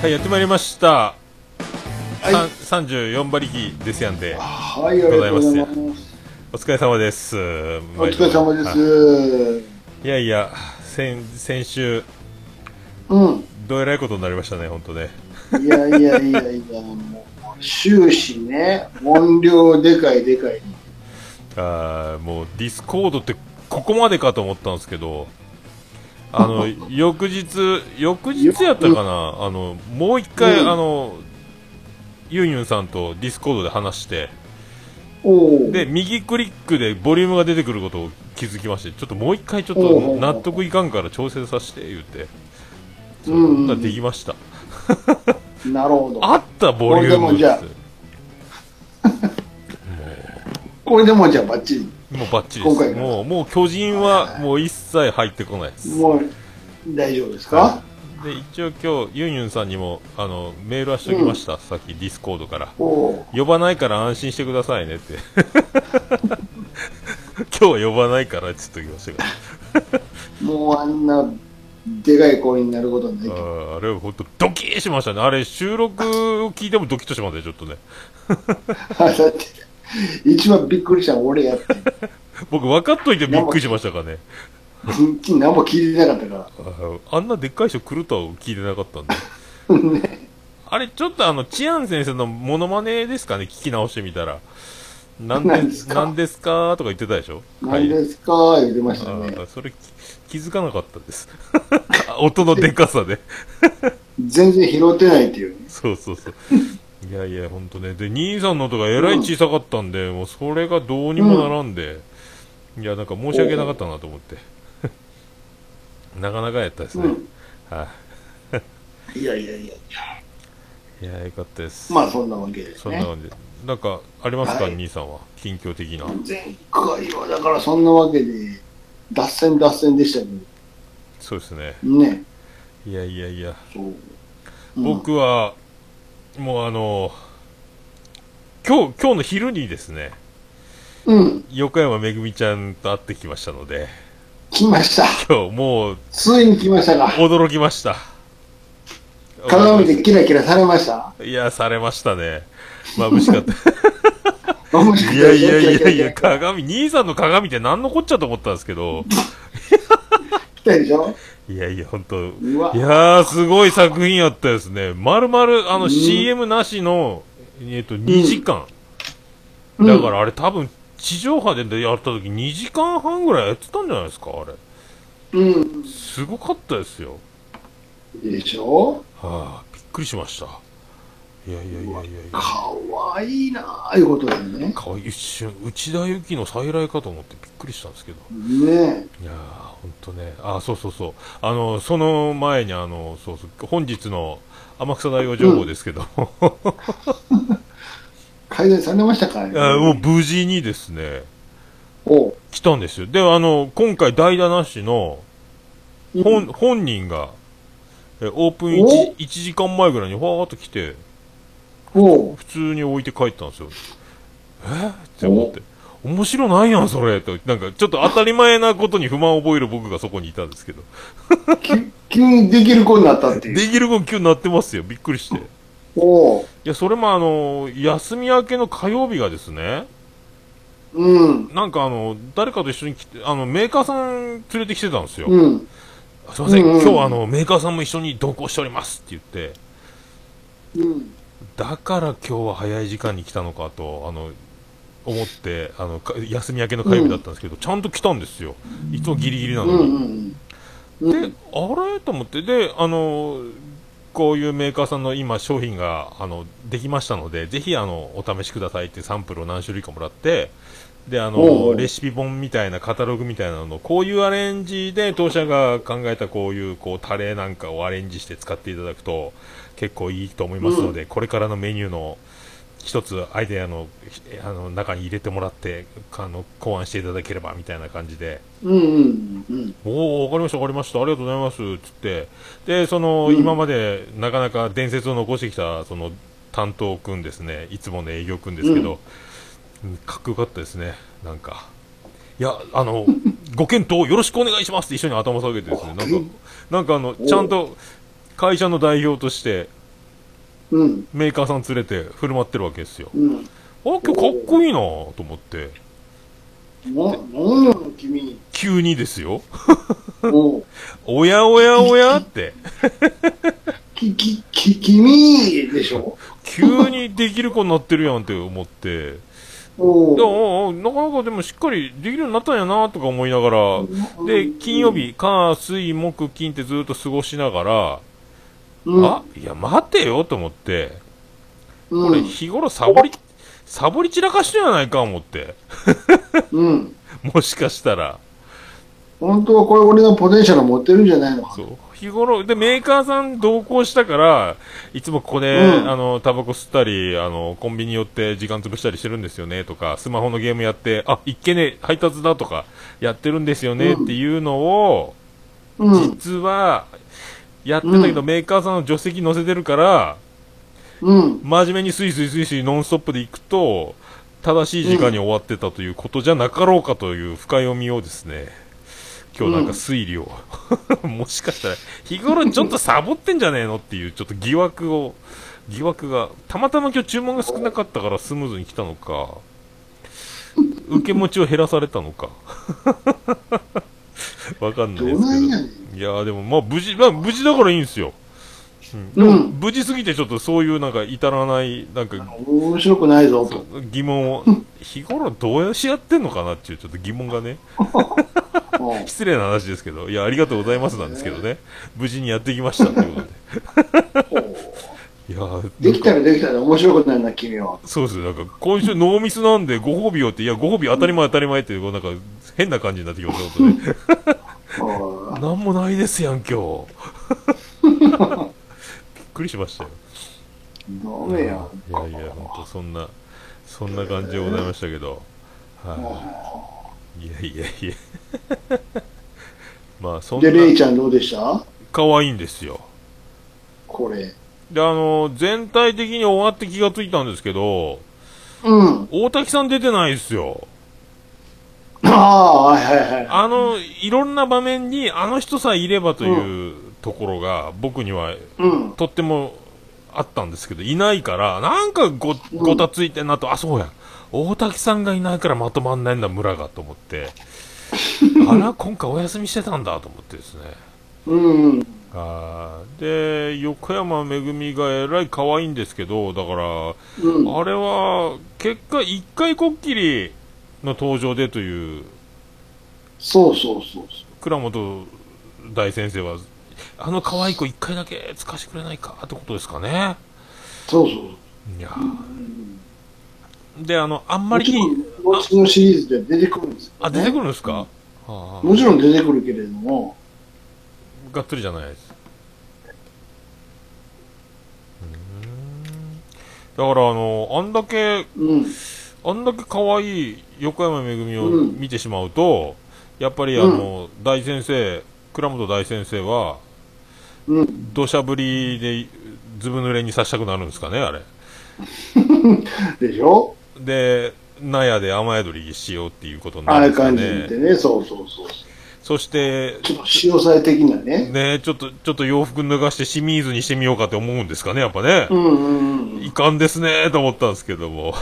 はい、やってまいりました。はいさん34馬力ですやんで、はい、ありがとうございます。お疲れ様です。お疲れ様ではいす。いやいや、先、先週、うん。どえらいことになりましたね、本当ね。いやいやいやいや、もう、終始ね、音量でかいでかい。あーもう、ディスコードってここまでかと思ったんですけど、あの、翌日、翌日やったかな、あの、もう一回、うんあの、ユンユンさんとディスコードで話して。で、右クリックでボリュームが出てくることを気づきまして、ちょっともう一回ちょっと納得いかんから調整させて言って、そんうんだからできました。なるほど。あったボリュームこれでもじゃあ ってこれでもじゃあバッチリ。もうバッチリです。もう、もう巨人はもう一切入ってこないです。もう、大丈夫ですか？で、一応今日、ユンユンさんにも、あの、メールはしときました。さっきディスコードから。呼ばないから安心してくださいねって。今日は呼ばないからって言っときましたけど。もうあんな、でかい声になることないけああれは本当ドキーしましたね。あれ収録を聞いてもドキッとしますね、ちょっとね。一番びっくりしたの俺やって。僕分かっといてびっくりしましたからね。何も聞いてなかったかあーあんなでっかい人来るとは聞いてなかったんで。ら。ね。あれ、ちょっとあの、チアン先生のモノマネですかね、聞き直してみたら。なんで、何ですか？ですかとか言ってたでしょ？何ですか？言ってましたあね。ーそれき気づかなかったです。音のでかさで。全然拾ってないっていうね。そうそうそう。いやいや、ほんとね。で、兄さんの音がえらい小さかったんで、もうそれがどうにもならんで、いや、なんか申し訳なかったなと思って。なかなかやったですね。うん。はいやいやいや。い。いや、よかったです。まあそんなわけですね。そんな感じで。なんか、ありますか、はい兄さんは？近況的な。前回はだからそんなわけで、脱線脱線でしたけそうですね。ど、ね。いやいやいや。そう。うん、僕は、もうあの、今日、今日の昼にですね、うん。横山めぐみちゃんと会ってきましたので、来ました。今日もうついに来ましたか。驚きました。鏡でキラキラされました。いや、されましたね。眩しかった。いやいやいやいや、鏡、兄さんの鏡って何のこっちゃと思ったんですけど、来たでしょ？いやいや、本当いやー、すごい作品やったですね。まるまる、あの、うん CM なしの、えっと、2時間。うんだからあれ多分、地上波でやった時2時間半ぐらいやってたんじゃないですか、あれ。うん。すごかったですよ。でしょ？はあ、びっくりしました。いやいやいやいやいや。かわいいなあいうことでね。かわいい一瞬、内田有紀の再来かと思ってびっくりしたんですけど。ねいやー、ほんとね。あ、そうそうそう。あの、その前にあの、そうそう、本日の天草大王情報ですけど、改善されましたかいやもう無事にですね、おう来たんですよ。で、あの、今回代打なしの、本、本人が、えオープンお 1, 1時間前ぐらいにファーっと来て、普通に置いて帰ったんですよ。え？って思って。面白ないやん、それと。なんか、ちょっと当たり前なことに不満を覚える僕がそこにいたんですけど。き急にできる子になったっていう。できる子急になってますよ。びっくりして。いおうや、それもあの、休み明けの火曜日がですね、うん。なんかあの、誰かと一緒に来て、あの、メーカーさん連れてきてたんですよ。うん。すいません、うんうん今日はあの、メーカーさんも一緒に同行しておりますって言って、うん。だから今日は早い時間に来たのかと、あの、思って、あの、か休み明けの火曜日だったんですけど、ちゃんと来たんですよ。いつもギリギリなうん。うのに。ん。うでん。、あれ？と思って、で、あの、こういうメーカーさんの今商品が、あの、できましたので、ぜひあの、お試しくださいってサンプルを何種類かもらって、で、あの、うレシピ本みたいなカタログみたいなのを、こういうアレンジで当社が考えたこういう、こう、タレなんかをアレンジして使っていただくと、結構いいと思いますので、これからのメニューの一つアイデアの、あの、中に入れてもらって、あの、考案していただければみたいな感じで、うん。うん。うん。おお、わかりました、わかりました、ありがとうございます、つって、で、その、うん。今までなかなか伝説を残してきた、その、担当くんですね、いつもの営業くんですけど、うん。かっこよかったですね、なんか。いや、あの、ご検討よろしくお願いしますって一緒に頭下げてですね、なんか、なんかあの、ちゃんと会社の代表として、うん。メーカーさん連れて振る舞ってるわけですよ。うん。あ、今日かっこいいなと思って、な、なんなの君。急にですよ。おやおやおやって、き、き、き、君でしょ？急にできる子になってるやんって思って、おなかなかでもしっかりできるようになったんやなとか思いながら、で、金曜日、火、水、木、金ってずっと過ごしながら、うん、あ、いや、待てよと思って、うん、これ日頃サボり、サボり散らかしてんやないか思って、うん。もしかしたら。本当はこれ俺のポテンシャル持ってるんじゃないのかそう。日頃、で、メーカーさん同行したから、いつもここで、うんあの、タバコ吸ったり、あの、コンビニ寄って時間潰したりしてるんですよね、とか、スマホのゲームやって、あ、いっけね、配達だとか、やってるんですよね、うんっていうのを、うん。実は、やってたけど、うメーカーさんの助手席乗せてるから、うん。真面目にスイスイスイスイノンストップで行くと、正しい時間に終わってたということじゃなかろうかという深読みをですね、今日なんか推理を、もしかしたら、日頃ちょっとサボってんじゃねえのっていうちょっと疑惑を、疑惑が、たまたま今日注文が少なかったからスムーズに来たのか、受け持ちを減らされたのか、わかんないどですけど。いやーでもまあ無事、まあ無事だからいいんですよ。うん、うん無事すぎてちょっとそういうなんか至らない、なんか面白くないぞと。疑問を、日頃どうやしやってんのかなっていうちょっと疑問がね、うん失礼な話ですけど、いや、ありがとうございますなんですけどね、無事にやってきましたということで。いやーできたらできたら面白くないな、君は。そうですよ、なんか今週ノーミスなんでご褒美をって、いや、ご褒美当たり前当たり前って、こうなんか変な感じになってきますよ、本当ね。あなんもないですやん、今日。びっくりしましたよ。ーダメや。いやいや、本当そんな、そんな感じでございましたけど。はい、いやいやいや。まあ、そんなで、、レイちゃんどうでした？可愛いんですよ。これ。で、あの、全体的に終わって気がついたんですけど、うん。大滝さん出てないですよ。ああ、はいはいはい。あの、いろんな場面にあの人さえいればというところが、僕にはうん。とってもあったんですけど、いないから、なんかご、ごたついてんなと、あ、そうや。大滝さんがいないからまとまんないんだ、村が、と思って。あら、今回お休みしてたんだ、と思ってですね。うん。あーで、横山めぐみがえらい可愛いんですけど、だから、うん。あれは、結果、一回こっきりの登場でという、そうそうそう倉本大先生は、あの可愛い子一回だけ使わせてくれないか？ってことですかね。そう。そうそう。いやーで、あの、あんまりもちろん、シリーズで出てくるんですよ、あ、出てくるるんですか、ああもちろん出てくるけれども、がっつりじゃないです。だから、あの、あんだけ、うん。あんだけ可愛い横山めぐみをうん見てしまうと、やっぱりあの、大先生、倉本大先生は、うん。土砂降りでずぶ濡れにさしたくなるんですかね、あれ。でしょ？で、納屋で雨宿りしようっていうことになるんですか感じでね。ね、そうそうそう。そして、ちょっと潮騒的なね。ね、ちょっと、ちょっと洋服脱がして清水にしてみようかって思うんですかね、やっぱねう。んうんうん。いかんですね、と思ったんですけども。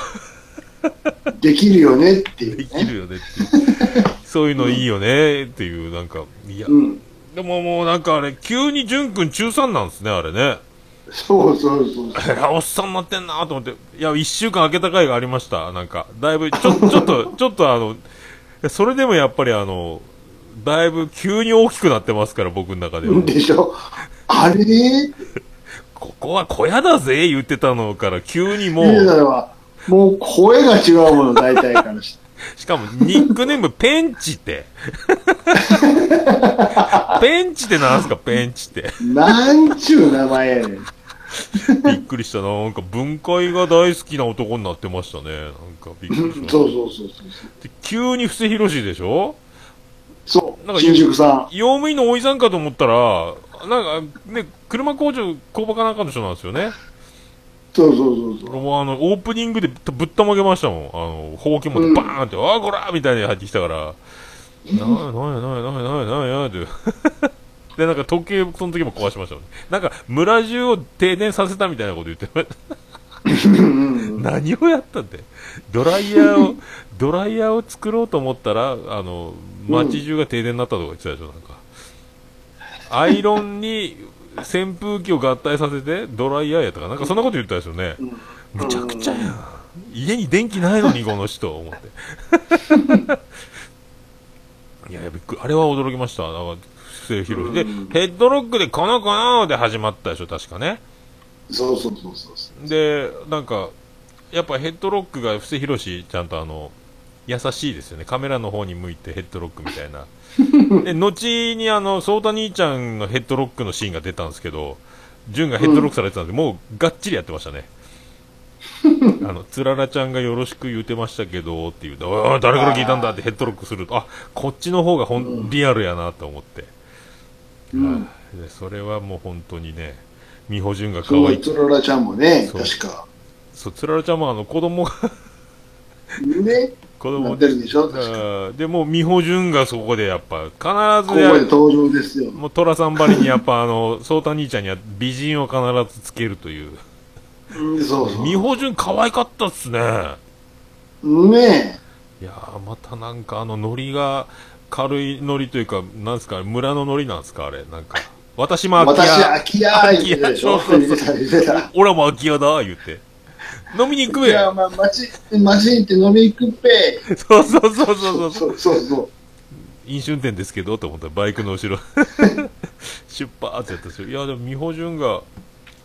できるよねっていうね。できるよねっていう。そういうのいいよね、っていう、なんか、いや、うん。でももうなんかあれ、急に淳君中3なんですね、あれね。そうそうそう。えらいおっさんになってんなと思って。いや、一週間空けた回がありました。なんか、だいぶ、ちょ、ちょっと、ちょっとあの、それでもやっぱりあの、だいぶ急に大きくなってますから、僕の中では。でしょ？あれ？ここは小屋だぜ、言ってたのから、急にもう、もう声が違うもの、大体からして。しかもニックネームペンチって。ペンチってなんすか、ペンチって。なんちゅう名前やねん。びっくりしたな。なんか分解が大好きな男になってましたね。なんかびっくりした。そうそうそうそう。で急に布施宏でしょ？そう。なんか新宿さ用務員のおいさんかと思ったら、なんかね、車工場、工場かなんかの人なんですよね。ん。そうそうそうそう。もうあの、オープニングでぶったまげましたもん。あの、ほうき持ってバーンって、ああ、こらみたいに入ってきたから、なやなやなやなやなやなやって。で、なんか時計、その時も壊しましたもんね。なんか、村中を停電させたみたいなこと言ってました。うん 何をやったって。ドライヤーを、ドライヤーを作ろうと思ったら、あの、街中が停電になったとか言ってたでしょ、なんか。アイロンに扇風機を合体させて、ドライヤーやったかなんかそんなこと言ったですよね。むちゃくちゃやん。家に電気ないのに、この人、思って。いや、びっくり。あれは驚きました。だから、不正広い。で、うんヘッドロックでこのこので始まったでしょ、確かね。そうそうそうそうそう。で、なんか、やっぱヘッドロックが布施宏ちゃんとあの、優しいですよね。カメラの方に向いてヘッドロックみたいな。で、後にあの、ソータ兄ちゃんのヘッドロックのシーンが出たんですけど、潤がヘッドロックされてたんで、もうがっちりやってましたね。あの、つららちゃんがよろしく言うてましたけど、っていう、ああ、誰から聞いたんだってヘッドロックすると、あ、こっちの方がほん、うんリアルやなと思って。うんはいでそれはもう本当にね、美穂潤が可愛い。つららちゃんもね、確か。そう、つららちゃんもあの、子供が、ね、子供なってるでしょ、でもう美穂潤がそこでやっぱ必ここでずや登場ですよ。もう寅さんばりにやっぱあの颯太兄ちゃんには美人を必ずつけるといううん、そうそう。美穂潤可愛かったっすねねいやーまたなんかあのノリが軽いノリというかなんですか村のノリなんですかあれなんか私もえ。空き私、家空き家言ってたでしょ。そうそうそう言ってた、言ってた。俺も空き家だ言って飲みに行くべ。いや、まあ、マシンって飲みに行くべ。そうそうそうそうそう。そうそうそう。飲酒運転ですけどと思ったらバイクの後ろ 出発ってやったんですよいやでも美穂潤が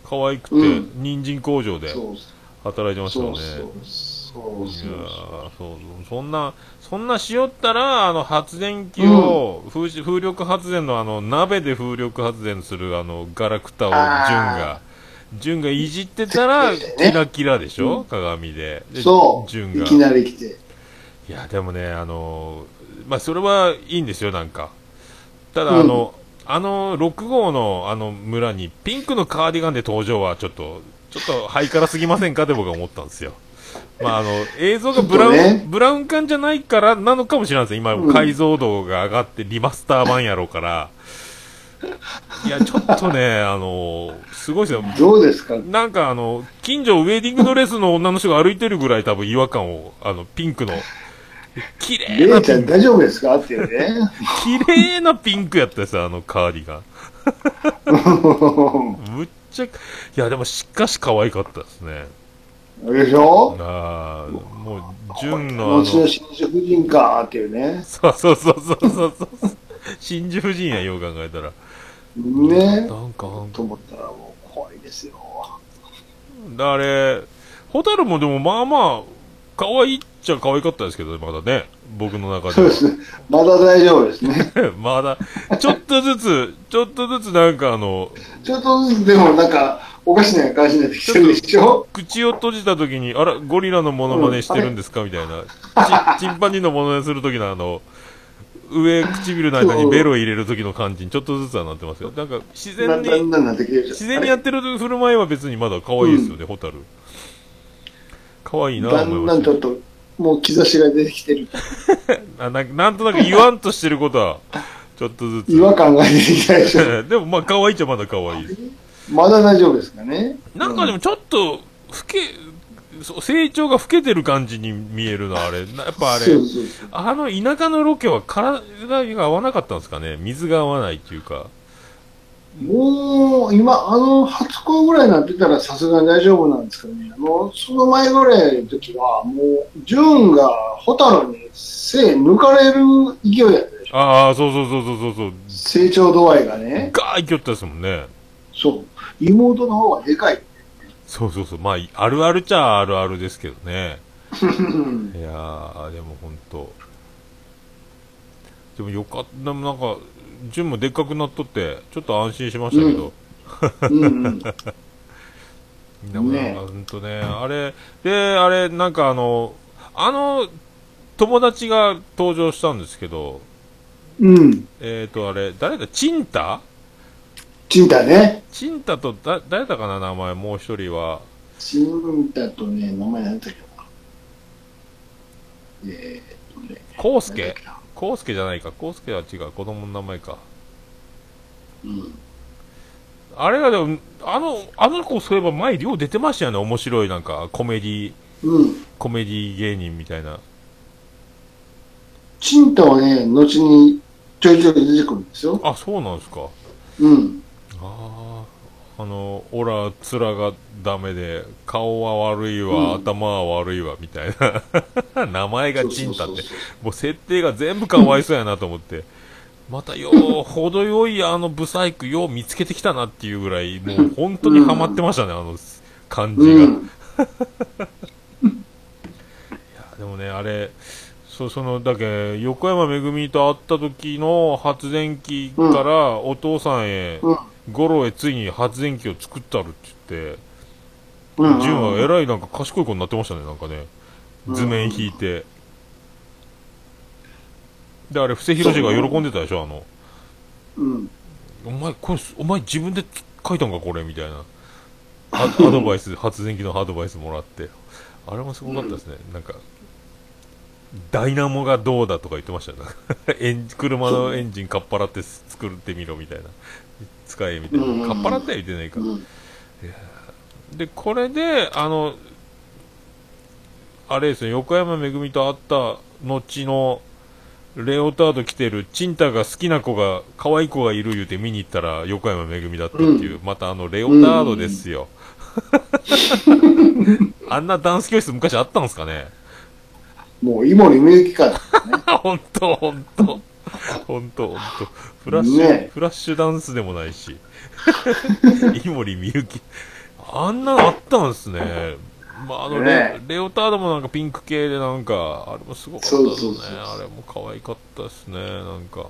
可愛くて、うん、人参工場で働いてましたよねそうそうそんなそんなしよったらあの発電機を、うん、風力発電のあの鍋で風力発電するあのガラクタを潤が潤がいじってたら、キラキラでしょ、鏡で。でそう。潤が。いきなり来て。いやでもねあのまあそれはいいんですよなんか。ただあの、あの6号のあの村にピンクのカーディガンで登場はちょっとちょっとハイカラすぎませんか？って僕は思ったんですよ。まああの映像がブラウン、ねブラウン管じゃないからなのかもしれないです今、うん。解像度が上がってリマスター版やろうからいやちょっとねあのすごいですよどうですか？なんかあの、近所ウェディングドレスの女の人が歩いてるぐらい多分違和感を、あの、ピンクの、綺麗レイちゃん大丈夫ですか？っていうね。綺麗なピンクやったですよ、あのカーディガン。むっちゃ、いやでもしかし可愛かったですね。でしょ？ああ、もう、純のあの、後の新宿人かっていうね。そうそうそうそうそうそう。真珠夫人や、よう考えたら。ね。なんか、と思ったらもう怖いですよ。あれ、ホタルもでもまあまあ、可愛いっちゃ可愛かったですけど、まだね。僕の中では。そうですね。まだ大丈夫ですね。まだ、ちょっとずつ、ちょっとずつなんかあの、ちょっとずつでもなんか、おかしな感じになってきてるでしょ口を閉じた時に、あら、ゴリラのモノマネしてるんですかみたいな。チ チンパンジーのモノマネする時のあの、上唇の間にベロ入れる時の感じにちょっとずつはなってますよ。なんか、自だ然に、自然にやってる振る舞いは別にまだ可愛いですよね、ホタル。可愛いなだんと思いましだんちょっと、もう兆しが出てきてる。なんなんとなく言わんとしてることは、ちょっとずつ。違和感が出てきたでしょ。でもまあ可愛いっちゃまだ可愛いです。まだ大丈夫ですかね。なんかでもちょっと、老け、成長が老けてる感じに見えるな、あれ。なやっぱあれあの田舎のロケは体が合わなかったんですかね？水が合わないっていうか。もう、今、あの、初恋ぐらいになってたらさすがに大丈夫なんですけどね。あの、その前ぐらいの時は、もう、純がホタルに背抜かれる勢いやったでしょ。ああ、そうそうそうそうそうそう。成長度合いがね。ガーいきよったですもんね。そう。妹の方がでかい。そうそうそう。まあ、あるあるっちゃあるあるですけどね。うんいやー、でも本当でもよかった。でもなんか、純もでっかくなっとって、ちょっと安心しましたけど。うんうん。でもなんねか、ほんとね、あれ、で、あれ、なんかあの、あの、友達が登場したんですけど、うん。えっ、ー、と、あれ、誰だ、チンタ？チンタね。チンタと、だ、誰だかな、名前、もう一人は。チンタとね、名前なんだっけな。えーっとね。コウスケコウスケじゃないか。コウスケは違う。子供の名前か。うん。あれがでも、あの、あの子そういえば前、量出てましたよね、面白い、なんか、コメディ、うん。コメディ芸人みたいな。チンタはね、後にちょいちょい出てくるんですよ。あ、そうなんですか。うん。ああ、あの、オラ、面がダメで、顔は悪いわ、うん頭は悪いわ、みたいな。名前がチンタってもう設定が全部かわいそうやなと思って。またよう、程よいあのブサイクよう見つけてきたなっていうぐらい、もう本当にハマってましたね、あの感じが。いうん。やでもね、あれ、そその、だけ、横山めぐみと会った時の発電機からお父さんへ、うん。ゴロへついに発電機を作ったるって言って、うん。ジュンはえらいなんか賢い子になってましたね、なんかね。うん図面引いて。で、あれ、布施宏が喜んでたでしょ、あの。うん。お前、これ、お前自分で書いたんか、これ、みたいな。アアドバイス、発電機のアドバイスもらって。あれもすごかったですね。なんか、ダイナモがどうだとか言ってましたよ、ね。エン車のエンジンかっぱらって作ってみろ、みたいな。使え、みたいな。うんうんうんかっぱらっては言ってないか。うん。で、これで、あの、あれですね、横山めぐみと会った後の、レオタード着てる、チンタが好きな子が、可愛い子がいる言うて見に行ったら、横山めぐみだったっていう、またあの、レオタードですよ。あんなダンス教室昔あったんですかね？もう、井森美幸から。ほんと、ほ んと。ほんと、ほんと。フラッシュ、ねフラッシュダンスでもないし。井森美幸。あんなのあったんですね。まあ、あのレ、ねレオタードもなんかピンク系でなんか、あれもすごかったですね。そうそうそうあれも可愛かったですね、なんか。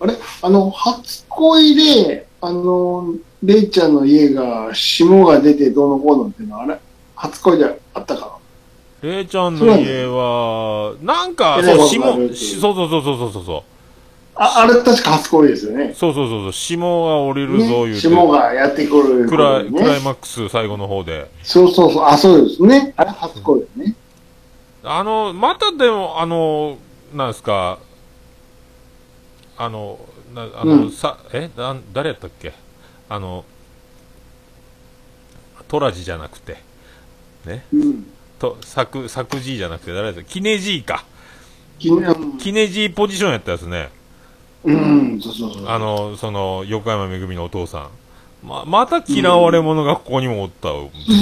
あれ？あの、初恋で、あの、レイちゃんの家が、霜が出てどうのこうのっていうのは、あれ？初恋であったかレイちゃんの家は、なんか、えそう、ね霜、わかるしそうそうそうそうそうそう。なあ、あれ確か初恋ですよね。そうそうそうそう、霜が降りるぞ、言ね、うて。霜がやってくる、クライ、クライね。マックス最後の方で。そうそうそう、あ、そうですね。あれ初恋ですね。あの、またでも、あの、なんですか、あの、なあの、うんさ、えなん誰やったっけあの、トラジじゃなくて、ね、うん。と、サク、サクジーじゃなくて誰やったキネジーか。きうんキネジーポジションやったやつね。うん、そうそうそう。あの、その、横山めぐみのお父さん。ま、また嫌われ者がここにもおった。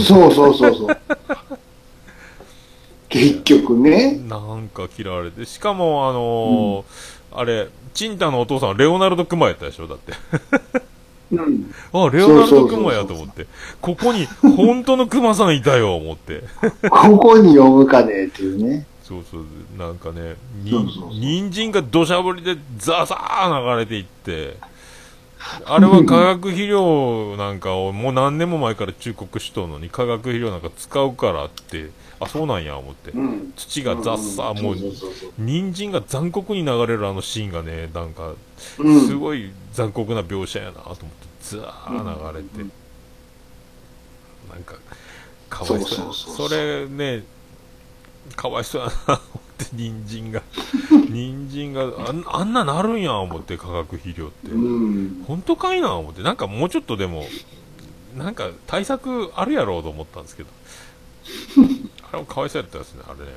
そうそうそうそう。結局ね。なんか嫌われて。しかも、あのーあれ、チンタのお父さんはレオナルド・クマやったでしょ？だって。うん。あ、レオナルド・クマやと思って。ここに、本当のクマさんいたよ、思って。ここに呼ぶかねっていうね。そうそう、なんかね、に人参が土砂降りでザザー流れていって、あれは化学肥料なんかをもう何年も前から忠告しとるのに化学肥料なんか使うからって、あ、そうなんや、思って。うん。土がザッサー、もう人参が残酷に流れるあのシーンがね、なんか。すごい残酷な描写やなと思って、ザー流れて、なんか、かわいそう。それね、かわいそうやな、思って、人参が。人参があん、ななるんや、思って、化学肥料って。うん。本当かいな、思って。なんかもうちょっとでも、なんか対策あるやろうと思ったんですけど。あれもかわいそうやったですね、あれね。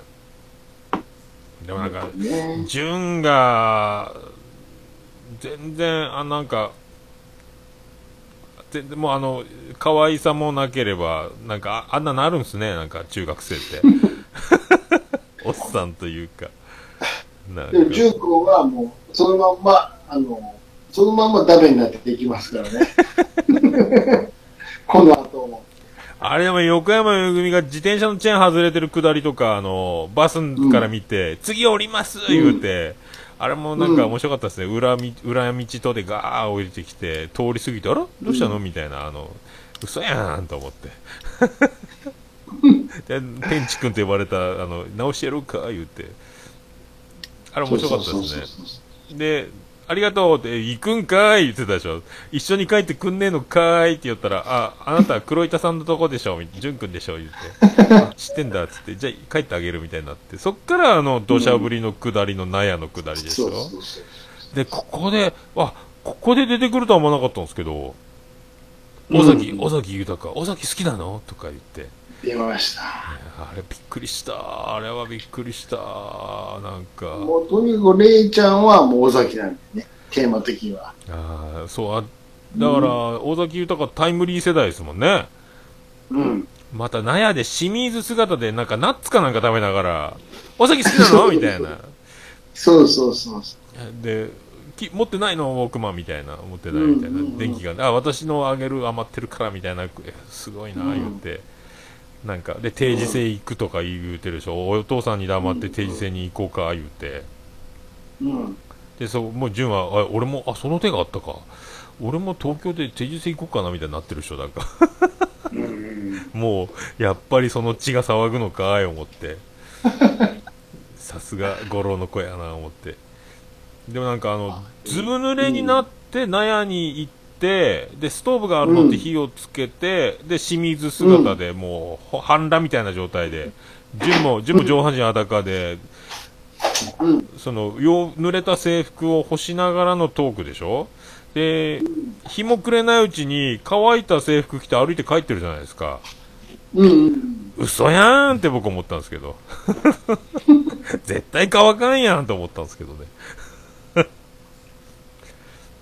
でもなんか、ね。純が、全然、あ、なんか、全然もうあの、可愛さもなければ、なんか、ああんななるんすね、なんか、中学生って。おっさんというか。なんでも、か、中高はもう、そのまんま、あの、そのまんまダメになっていきますからね。この後も。あれでも横山めぐみが自転車のチェーン外れてる下りとか、あの、バスから見て、次降ります言うて、あれもなんか面白かったですね。裏み、裏道とでガー降りてきて、通り過ぎて、あらどうしたの？みたいな、あの、嘘やんと思って。で、天地君と呼ばれた、あの、直してやろうか言うて。あれ面白かったですね。で、ありがとうって、行くんかい？言ってたでしょ。一緒に帰ってくんねえのかい？って言ったら、あ、あなた黒板さんのとこでしょ、じゅんくんでしょ、言って。あ知ってんだっつって、じゃあ帰ってあげるみたいになって。そっからあの、土砂降りの下りの納屋の下りでしょ。で、ここで、あ、ここで出てくるとは思わなかったんですけど、尾崎、尾崎豊、尾崎好きなの？とか言って。出ました。あれびっくりした。あれはびっくりした。なんか。もうとにかくレイちゃんはもう尾崎なんでね、テーマ的には。ああ、そう、あだから、尾崎豊タイムリー世代ですもんね。うん。また、納屋で清水姿で、なんか、ナッツかなんか食べながら、尾崎好きなの？みたいな。そうそうそうそで、き持ってないの？ウォークマンみたいな、持ってないみたいな電気が、あ、私のあげる余ってるからみたいな、えすごいな、うん言って。なんか、で、定時制行くとか言うてるでしょ。お父さんに黙って定時制に行こうか、言うて。う。うん。で、そう、もう、純は、あ、俺も、あ、その手があったか。俺も東京で定時制行こうかな、みたいになってる人だか。うんうん。もう、やっぱりその血が騒ぐのかい、思って。さすが、五郎の子やな、思って。でもなんかあの、ずぶ濡れになって、納屋に行って、で、ストーブがあるのって火をつけて、で、清水姿でもう、ほ半裸みたいな状態で、純も、純も上半身裸で、うん。その、よう、濡れた制服を干しながらのトークでしょ？で、日も暮れないうちに乾いた制服着て歩いて帰ってるじゃないですか。うんうん。嘘やーんって僕思ったんですけど。絶対乾かんやんと思ったんですけどね。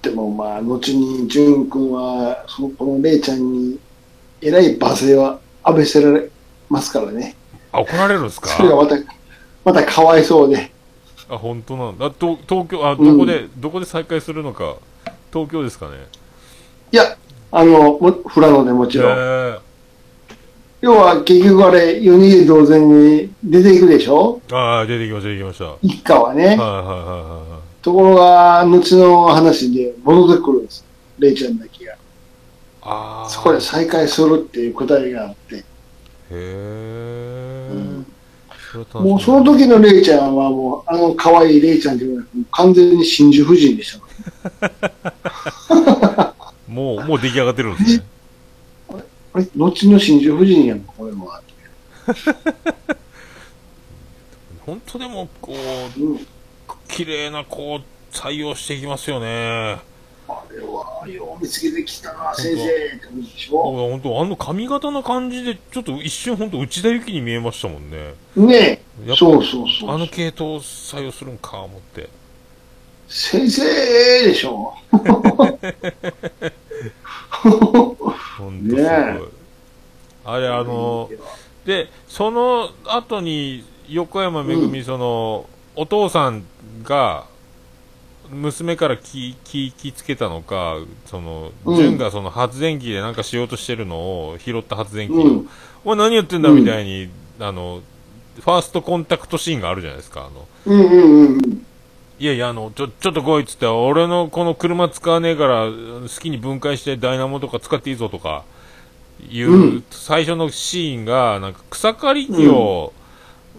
でもまあ、後に淳君は、そのこのレイちゃんに、えらい罵声は浴びせられますからね。あ、怒られるんですか？それがまた、またかわいそうで。あ、本当なんだ。あ東東京、あ、どこで、どこで再開するのか？東京ですかね？いや、あの、も富良野でもちろん。え要は結局あれ、4人で同然に出ていくでしょ？ー、ああ、出てきました、出てきました。はい一家はね。はいはいはところが、後の話で戻ってくるんです。レイちゃんだけが。い。ああ。そこで再会するっていう答えがあって。へえ、うんもうその時のレイちゃんはもう、あの可愛いレイちゃんっていうのは完全に真珠夫人でしたから。もう、もう出来上がってるんですね。あれ？後の真珠夫人やん、これは。本当でも、こう、うん。綺麗な子を採用していきますよね。あれは、よう見つけてきたな、先生ってことでしあょ。本当あの髪型な感じで、ちょっと一瞬本当内田有紀に見えましたもんね。ねえ。そうそうそう。あの系統を採用するんか、思って。先生でしょ。本当すごい。あれ、あの、で、その後に、横山めぐみ、その、お父さんが、娘から気、気、気つけたのか、その、うん純がその発電機でなんかしようとしてるのを、拾った発電機を、うん。お前何やってんだみたいに、あの、ファーストコンタクトシーンがあるじゃないですか、あの、うんうんうん。いやいや、あの、ちょ、ちょっと来いっつって、俺のこの車使わねえから、好きに分解してダイナモとか使っていいぞとか、いう、うん最初のシーンが、なんか草刈り機を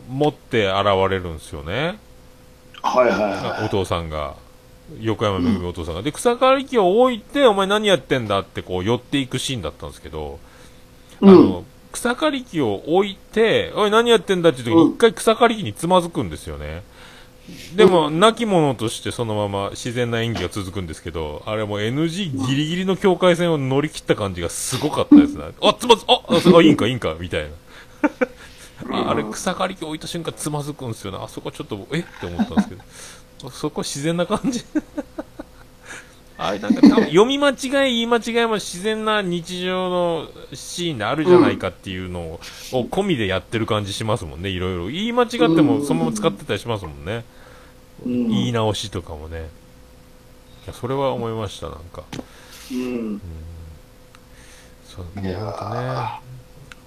持って現れるんですよね。はいはいはお父さんが。横山めぐみお父さんが。で、草刈り機を置いて、お前何やってんだってこう寄っていくシーンだったんですけど、い。うん。あの、草刈り機を置いて、おい何やってんだっていう時にうん一回草刈り機につまずくんですよね。でも、亡き者としてそのまま自然な演技が続くんですけど、あれもう NG ギリギリの境界線を乗り切った感じがすごかったですね。あ、つまず、あ、あいいんか、いいんか、みたいな。ああれ、草刈り機置いた瞬間つまずくんですよね。あそこちょっと、え？って思ったんですけど、そこ自然な感じ。あれなんか多分読み間違い、言い間違いも自然な日常のシーンであるじゃないかっていうのを,、を込みでやってる感じしますもんね、いろいろ。言い間違ってもそのまま使ってたりしますもんね。うん言い直しとかもね。いや、それは思いました、なんか。うん。そう、い。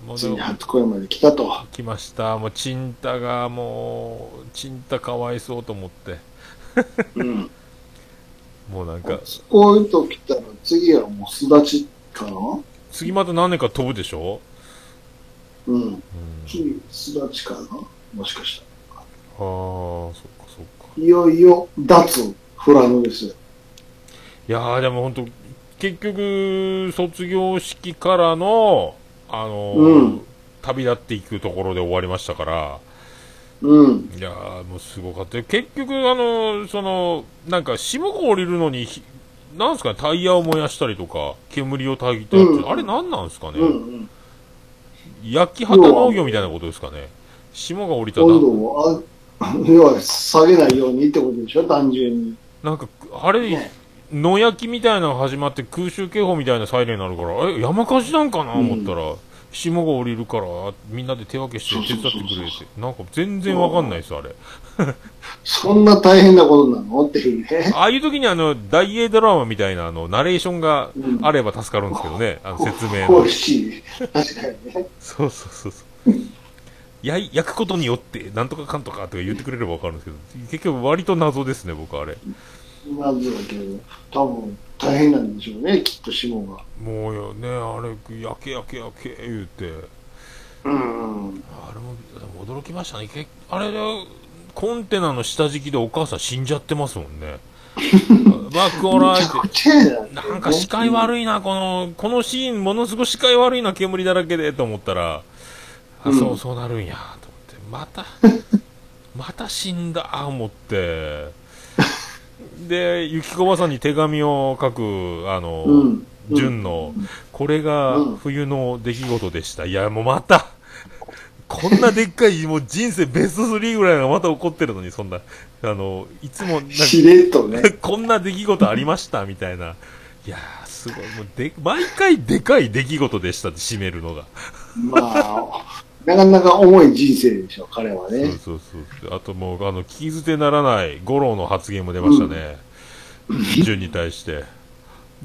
もうついに初恋まで来たと。来ました。もう、チンタがもう、チンタかわいそうと思って。うん。もうなんか、こういうと来たら次はもうすだちかな？次また何年か飛ぶでしょ？うん。うん。次、すだちかな？もしかしたら。ああ、そっかそっか。いよいよ、脱フラノですよ。いやー、でも本当結局、卒業式からの、あのーうん旅立っていくところで終わりましたから、うん。いやー、もうすごかったよ。結局、あのーその、なんか、霜が降りるのにひ、なんですかね、タイヤを燃やしたりとか、煙をたぎったり、うんあれなんなんですかね、うんうん。焼き畑農業みたいなことですかね？霜が降りたな温度を、あ要は下げないようにってことでしょ、単純に。なんか、あれ、ね野焼きみたいなのが始まって空襲警報みたいなサイレンになるから、え、山火事なんかな？うん思ったら、霜が降りるから、みんなで手分けして手伝ってくれって。なんか全然わかんないです、あれ。そんな大変なことなの？っていうね。ああいう時にあの、大英ドラマみたいなあの、ナレーションがうんあれば助かるんですけどね、あの説明の。欲しい。確かにね。そうそうそうそう。焼い焼くことによって、なんとかかんとかとか言ってくれればわかるんですけど、結局割と謎ですね、僕あれ。なぜだけど、多分大変なんでしょうね、きっと霜が。もうよね、あれ、焼け焼け焼け言うて。うんうん。あれもでも驚きましたね。けあれで、コンテナの下敷きでお母さん死んじゃってますもんね。バックオーライな。なんか視界悪いな、この、このシーン、ものすごい視界悪いな、煙だらけで、と思ったら、あ、うんそう、そうなるんや、と思って、また、また死んだ、思って、で、ゆきこばさんに手紙を書く、あの、うん。純の、これがうん冬の出来事でした。いや、もうまた、こんなでっかい、もう人生ベスト3ぐらいがまた起こってるのに、そんな、あの、いつも、なんかしれっとね。こんな出来事ありましたみたいな。いやー、すごい。もうで、毎回でかい出来事でしたって締めるのが。まあ、なかなか重い人生でしょ、彼はそうね。そうそう。あともう、あの、聞き捨てならない五郎の発言も出ましたね。純に対して。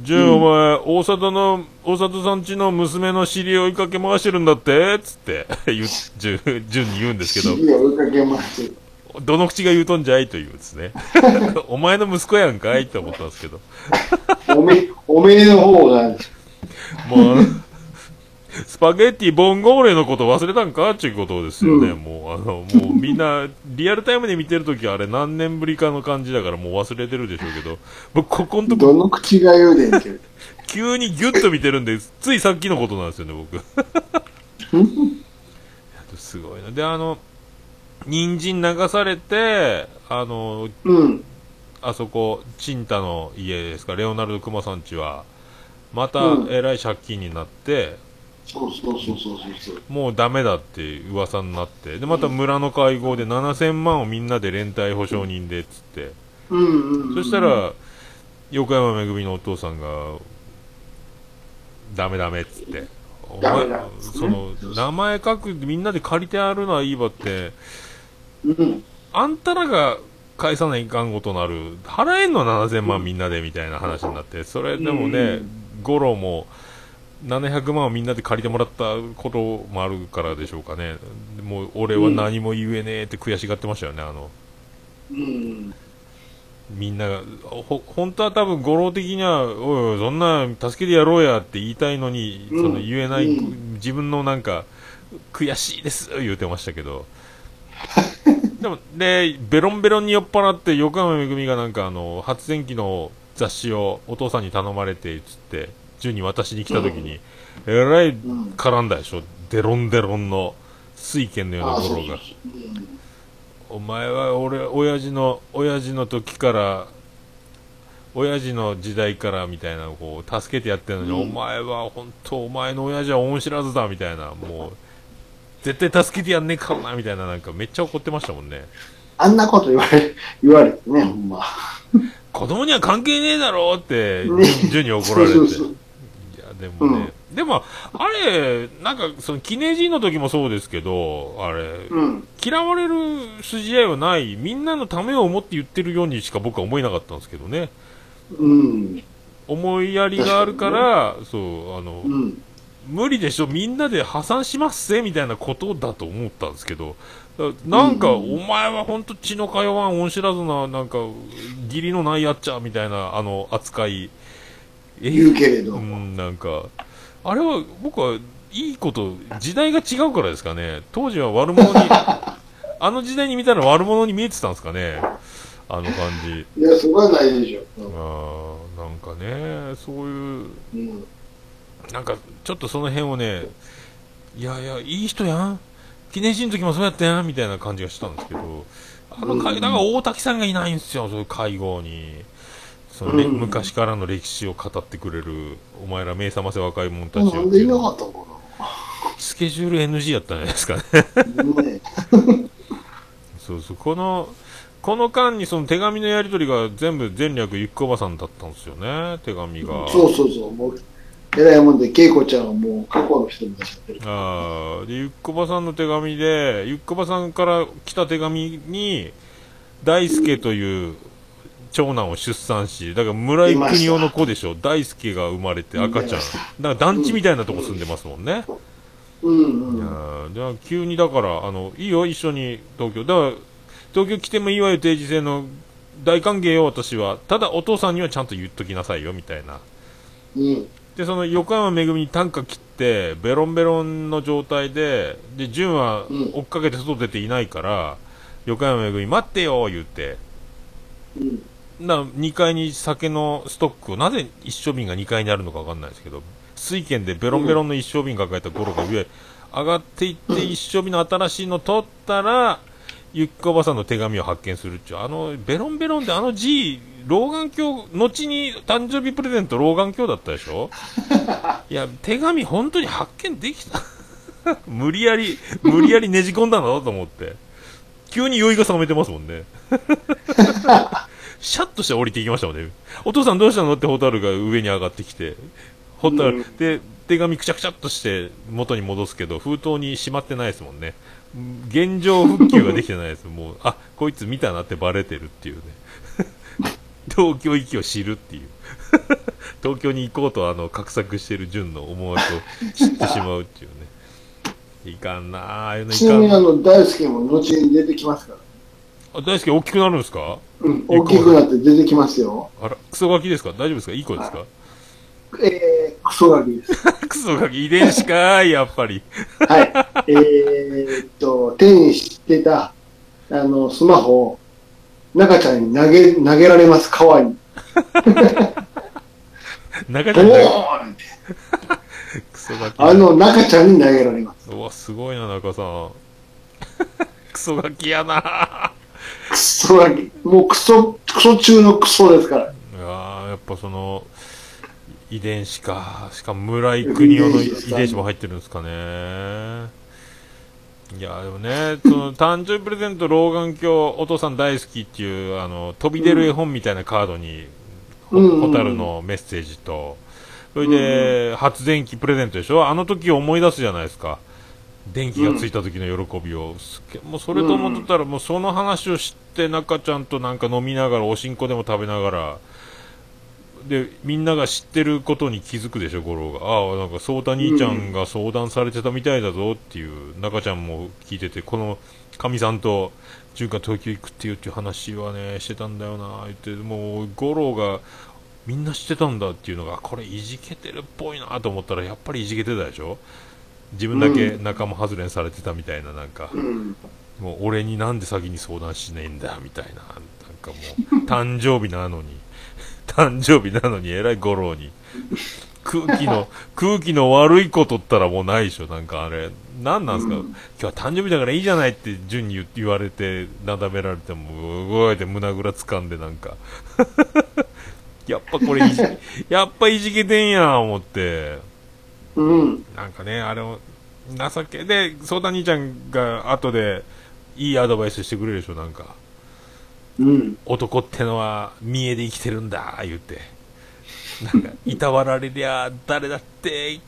純、お前、大里の、大里さんちの娘の尻を追いかけ回してるんだって？つって、言う、純、純に言うんですけど、尻を追いかけまして。どの口が言うとんじゃいというですね。お前の息子やんかいって思ったんですけど。おめ、おめえの方が、もう、スパゲッティボンゴーレのこと忘れたんか？っていうことですよね。うんもう、あの、もうみんな、リアルタイムで見てるときあれ何年ぶりかの感じだからもう忘れてるでしょうけど、僕ここのとこどの口が言うねんって。急にギュッと見てるんで、ついさっきのことなんですよね、僕。すごいな。で、あの、人参流されて、あの、うん。あそこ、チンタの家ですか、レオナルド・クマさんちは、またうんえらい借金になって、そうそうそうそうそう。もうダメだって噂になって、で、また村の会合で7000万をみんなで連帯保証人でっつって、うんうんうん。そした、ら、横山めぐみのお父さんが、ダメダメっつって、お前ダメだその、名前書く、みんなで借りてあるのはいいわって、うん。あんたらが返さないかんことなる、払えんの7000万みんなでみたいな話になって、それでもねうん、五郎も700万をみんなで借りてもらったこともあるからでしょうかね。もう俺は何も言えねえって悔しがってましたよね、あの、うん。みんなが、ほ、本当は多分五郎的には、おいおい、そんな助けてやろうやって言いたいのに、うんその言えない、うん自分のなんか、悔しいです言うてましたけど。でも、で、ベロンベロンに酔っ払って、横山めぐみがなんかあの、発電機の雑誌をお父さんに頼まれて、つって、順に渡しに来た時に、えらいうん。絡んだでしょ？デロンデロンの水拳のようなあ、そうそう五郎が。お前は俺、親父の、親父の時から、親父の時代からみたいな、こう、助けてやってるのに、うんお前は本当、お前の親父は恩知らずだ、みたいな、もう、絶対助けてやんねえからな、みたいな、なんかめっちゃ怒ってましたもんね。あんなこと言われ、言われてね、ほんま。子供には関係ねえだろって、ね順順に怒られて。そうそうそうでもね、でも、あれ、なんか、その、キネジーの時もそうですけど、あれ、うん。嫌われる筋合いはない、みんなのためを思って言ってるようにしか僕は思えなかったんですけどね。うん。思いやりがあるから、そう、あの、うん。無理でしょ、みんなで破産しますぜ、みたいなことだと思ったんですけど、だなんか、うんお前は本当血の通わん、恩知らずな、なんか、義理のないやっちゃ、みたいな、あの、扱い。え言うけれどう。ん、なんか、あれは、僕はいいこと、時代が違うからですかね。当時は悪者に、あの時代に見たら悪者に見えてたんですかね。あの感じ。いや、そこはないでしょ。あーなんかね、そういう、うん。なんか、ちょっとその辺をね、いやいや、いい人やん。記念誌の時もそうやったやん、みたいな感じがしたんですけど、あの会、うんだから大滝さんがいないんですよ、そういう会合に。そのねうん。昔からの歴史を語ってくれるお前ら目覚ませ若い者たちよ。なんでいなかったのかスケジュール NG やったんじゃないですかね。そうそう。このこの間にその手紙のやり取りが全部前略ゆっこおばさんだったんですよね。手紙が。そうそうそう。もう、えらいもんで、恵子ちゃんはもう過去の人になっちゃってる。あー。でゆっこばさんの手紙でゆっこばさんから来た手紙に大輔という長男を出産しだから村井邦夫の子でしょ。大輔が生まれて赤ちゃん。だから団地みたいなとこ住んでますもんね、うんいうん。やーじゃあ急にだからあのいいよ一緒に東京。だから東京来てもいいわよ定時制の大歓迎よ私は。ただお父さんにはちゃんと言っときなさいよみたいな。うん。でその横山めぐみに短歌切ってベロンベロンの状態でで潤はうん。追っかけて外出ていないから、横山めぐみ待ってよ言って。うん。な2階に酒のストックをなぜ一升瓶が2階にあるのか分かんないですけど水軒でベロンベロンの一升瓶抱えたゴロが上上がっていって一升瓶の新しいの取ったらゆっこおばさんの手紙を発見するっちゅうあのベロンベロンであの字老眼鏡後に誕生日プレゼント老眼鏡だったでしょ？いや手紙本当に発見できた。無理やり無理やりねじ込んだんだなと思って。急に酔いが覚めてますもんね。シャッとして降りていきましたもんね。お父さんどうしたのってホタルが上に上がってきて、ホタル、うんで、手紙くちゃくちゃっとして元に戻すけど、封筒にしまってないですもんね。現状復旧ができてないです。もう、あ、こいつ見たなってバレてるっていうね。東京行きを知るっていう。東京に行こうとあの、画策してる純の思惑を知ってしまうっていうね。いかんなあ、ああいうのいちなみにかん。あの、大輔も後に出てきますから。あ大輔大きくなるんですか？うん。大きくなって出てきますよ。あら、クソガキですか？大丈夫ですか？いい子ですか？えー、クソガキです。クソガキ遺伝子かーい、やっぱり。はい。えーっと、手にしてた、あの、スマホを、中ちゃんに投げ、投げられます、川に。中ちゃんだボーンって。クソガキ。あの、中ちゃんに投げられます。うわ、すごいな、中さん。クソガキやなクソガキ。もうクソ、クソ中のクソですから。いやーやっぱその、遺伝子か。しかも村井国夫の遺遺伝子も入ってるんですかね。いや、でもね、その、誕生日プレゼント老眼鏡、お父さん大好きっていう、あの、飛び出る絵本みたいなカードに、ホタルのメッセージと、それで、発電機プレゼントでしょ？あの時を思い出すじゃないですか。電気がついた時の喜びを。すっげもうそれと思ってたら、もうその話を知って、中ちゃんとなんか飲みながら、おしんこでも食べながら、で、みんなが知ってることに気づくでしょ、五郎が。ああ、なんか、そうた兄ちゃんが相談されてたみたいだぞっていう、中ちゃんも聞いてて、この、かみさんと、中華東京行くっていうっていう話はね、してたんだよな、言って、もう、五郎が、みんな知ってたんだっていうのが、これいじけてるっぽいなと思ったら、やっぱりいじけてたでしょ自分だけ仲間外れにされてたみたいな、なんか、うん。もう俺になんで先に相談しねえんだみたいな、なんかもう、誕生日なのに、誕生日なのに、えらい五郎に、空気の、空気の悪いことったらもうないでしょ、なんかあれ、なんなんすか、うん。今日は誕生日だからいいじゃないって順に言言われて、なだめられても、動いて胸ぐら掴んでなんか、やっぱこれいじ、やっぱいじけてんやん、思って。うん。なんかね、あれを、情け、で、相談兄ちゃんが後で、いいアドバイスしてくれるでしょ、なんか。うん。男ってのは、見栄で生きてるんだ、言って。なんか、いたわられりゃ、誰だって、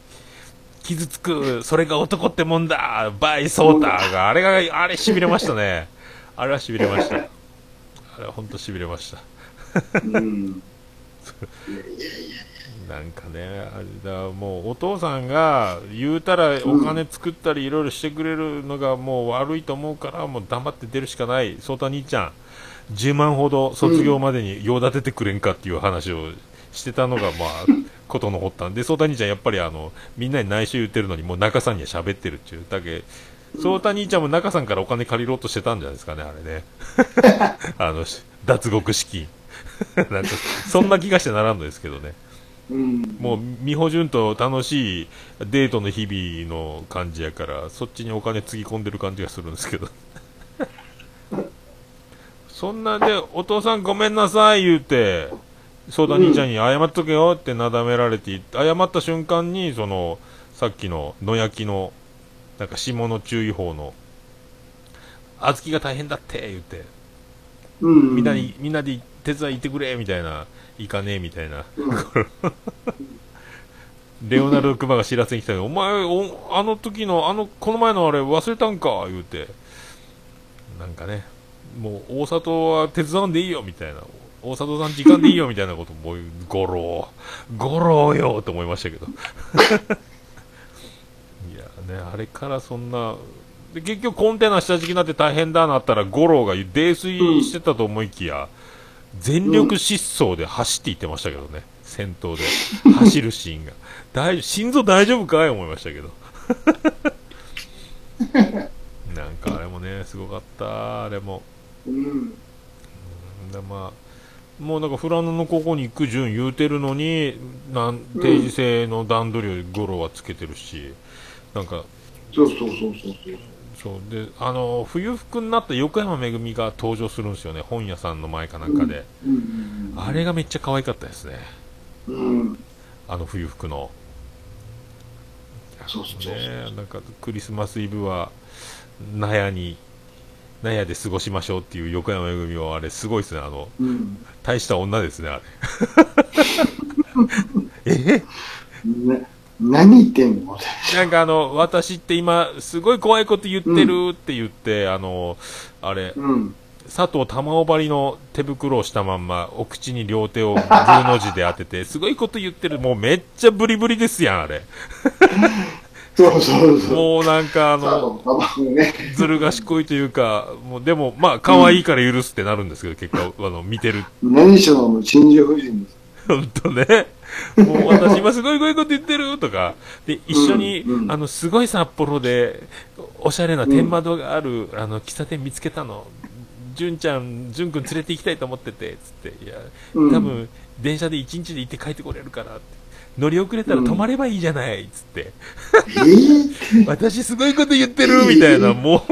傷つく、それが男ってもんだ、バイソータが、あれが、あれ痺れましたね。あれは痺れました。あれはほんと痺れました。うん。なんかね、あれだ、もうお父さんが言うたらお金作ったりいろいろしてくれるのがもう悪いと思うから、もう黙って出るしかない、そうた兄ちゃん、10万ほど卒業までに用立ててくれんかっていう話をしてたのが、まあ、ことの発端で、そうた兄ちゃん、やっぱりあのみんなに内緒言ってるのに、もう中さんには喋ってるっていう、だけそうた兄ちゃんも中さんからお金借りろうとしてたんじゃないですかね、あれね。あの、脱獄資金。なんか、そんな気がしてならんのですけどね。うん。もう美穂純と楽しいデートの日々の感じやからそっちにお金つぎ込んでる感じがするんですけど そんなんでお父さんごめんなさい言うてソーダ兄ちゃんに謝っとけよってなだめられて、謝った瞬間に、その、さっきの野焼きの、なんか霜の注意報の、小豆が大変だって言って、うん。みんなに、みんなで手伝い行ってくれみたいな、行かねえみたいな。レオナルド・クマが知らせに来たけど、お前お、あの時の、あの、この前のあれ忘れたんか？言うて、なんかね、もう大里は手伝わんでいいよみたいな、大里さん時間でいいよみたいなこともう、ゴロー、ゴローよと思いましたけど。いやね、あれからそんな、で結局コンテナ下敷きになって大変だなったら、五郎が泥酔してたと思いきや、全力疾走で走っていってましたけどね、先頭で走るシーンが。大心臓大丈夫かい思いましたけど。なんかあれもね、すごかった、あれも。うん。でまあ、もうなんか富良野のここに行く順言うてるのに、なん定時制の段取りを五郎はつけてるし、なんか、そうそうそうそうそう。そうであの冬服になった横山めぐみが登場するんですよね、本屋さんの前かなんかで、うん。あれがめっちゃ可愛かったですね、うん。あの冬服の。そうそうそうね、なんかクリスマスイブは納屋に納屋で過ごしましょうっていう横山めぐみはあれすごいですねあのうん。大した女ですねあれ え？な、何言ってんのなんかあの私って今すごい怖いこと言ってるって言って、あのあれうん。佐藤玉緒張りの手袋をしたまんまお口に両手をグーの字で当てて すごいこと言ってるもうめっちゃブリブリですやんあれ そうそうそう。もうなんかあさの。ずる賢いというか、もうでも、まあ、可愛いから許すってなるんですけど、結果、あの、見てる。何しろの真珠夫人です。ほんとね。もう私今すごいこういうこと言ってるとか。で、一緒に、うんうんあの、すごい札幌で、おしゃれな天窓がある、あの、喫茶店見つけたの。純ちゃん、純くん連れて行きたいと思ってて、つって。いや、うん多分、電車で一日で行って帰ってこれるからって。乗り遅れたら泊まればいいじゃない、つって。えー、私すごいこと言ってるみたいな、も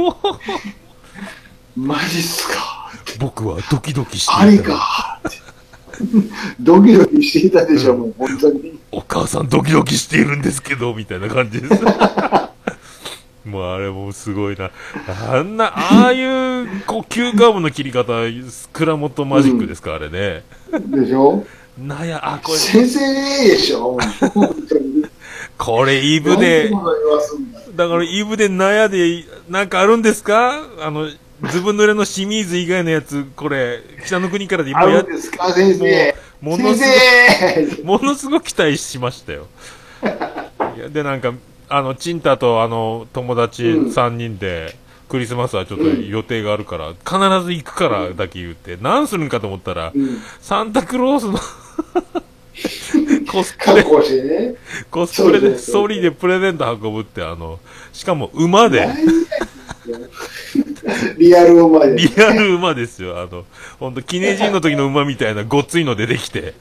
う、マジっすか。僕はドキドキしていた。ありか。ドキドキしていたでしょ、もう本当に。お母さんドキドキしているんですけど、みたいな感じです。もうあれもうすごいな。あんな、ああいう、こう、急カーブの切り方、倉本マジックですか、あれね。でしょ？なや、あ、これ、先生でしょ、もう本当に。これ、イブでだからイブでなやで、なんかあるんですか？あの、ずぶ濡れの清水以外のやつ、これ、北の国からで今あやるんですか、先生。もうもの先すご ものすごく期待しましたよ。いやで、なんか、あの、チンタとあの、友達うん3人で、クリスマスはちょっと予定があるから、必ず行くからだけ言って、何するんかと思ったらう、ん。サンタクロースの コスプレ、ね。コスプレで、ソリでプレゼント運ぶって、あの、しかも馬で、リアル馬で。リアル馬ですよ。あの、ほんと、記念人の時の馬みたいなごっついの出てきて。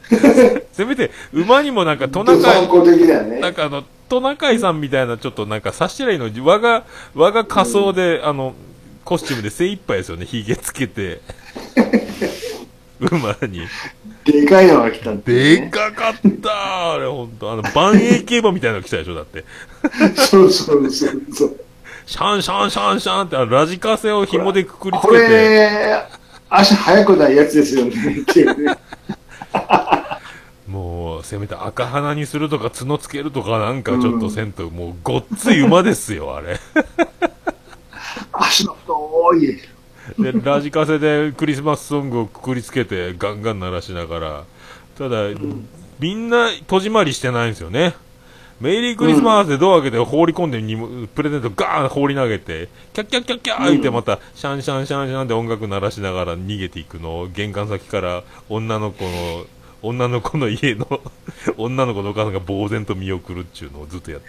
せめて、馬にもなんかトナカイ、ね。なんかあの、トナカイさんみたいな、ちょっとなんか、さしてらいいの、我が、我が仮装で、あの、コスチュームで精一杯ですよね、髭つけて。馬に。でかいのが来たんでね。かかったあれほんと。あの、万栄競馬みたいなの来たでしょ、だって。そうそうそうそう。シャンシャンシャンシャンって、ラジカセを紐でくくりつこけて。れ、足速くないやつですよね。っていうねもう、せめて赤鼻にするとか角つけるとかなんかちょっとせんと、もうごっつい馬ですよ、あれ。足の太いでラジカセでクリスマスソングをくくりつけてガンガン鳴らしながら、ただ、みんな戸締まりしてないんですよね。メリークリスマスでドア開けて放り込んでにもプレゼントガーン放り投げて、キャッキャッキャッキャー言ってまた、シャンシャンシャンシャンで音楽鳴らしながら逃げていくのを玄関先から女の子の、女の子の家の女の子のお母さんが呆然と見送るっていうのをずっとやって。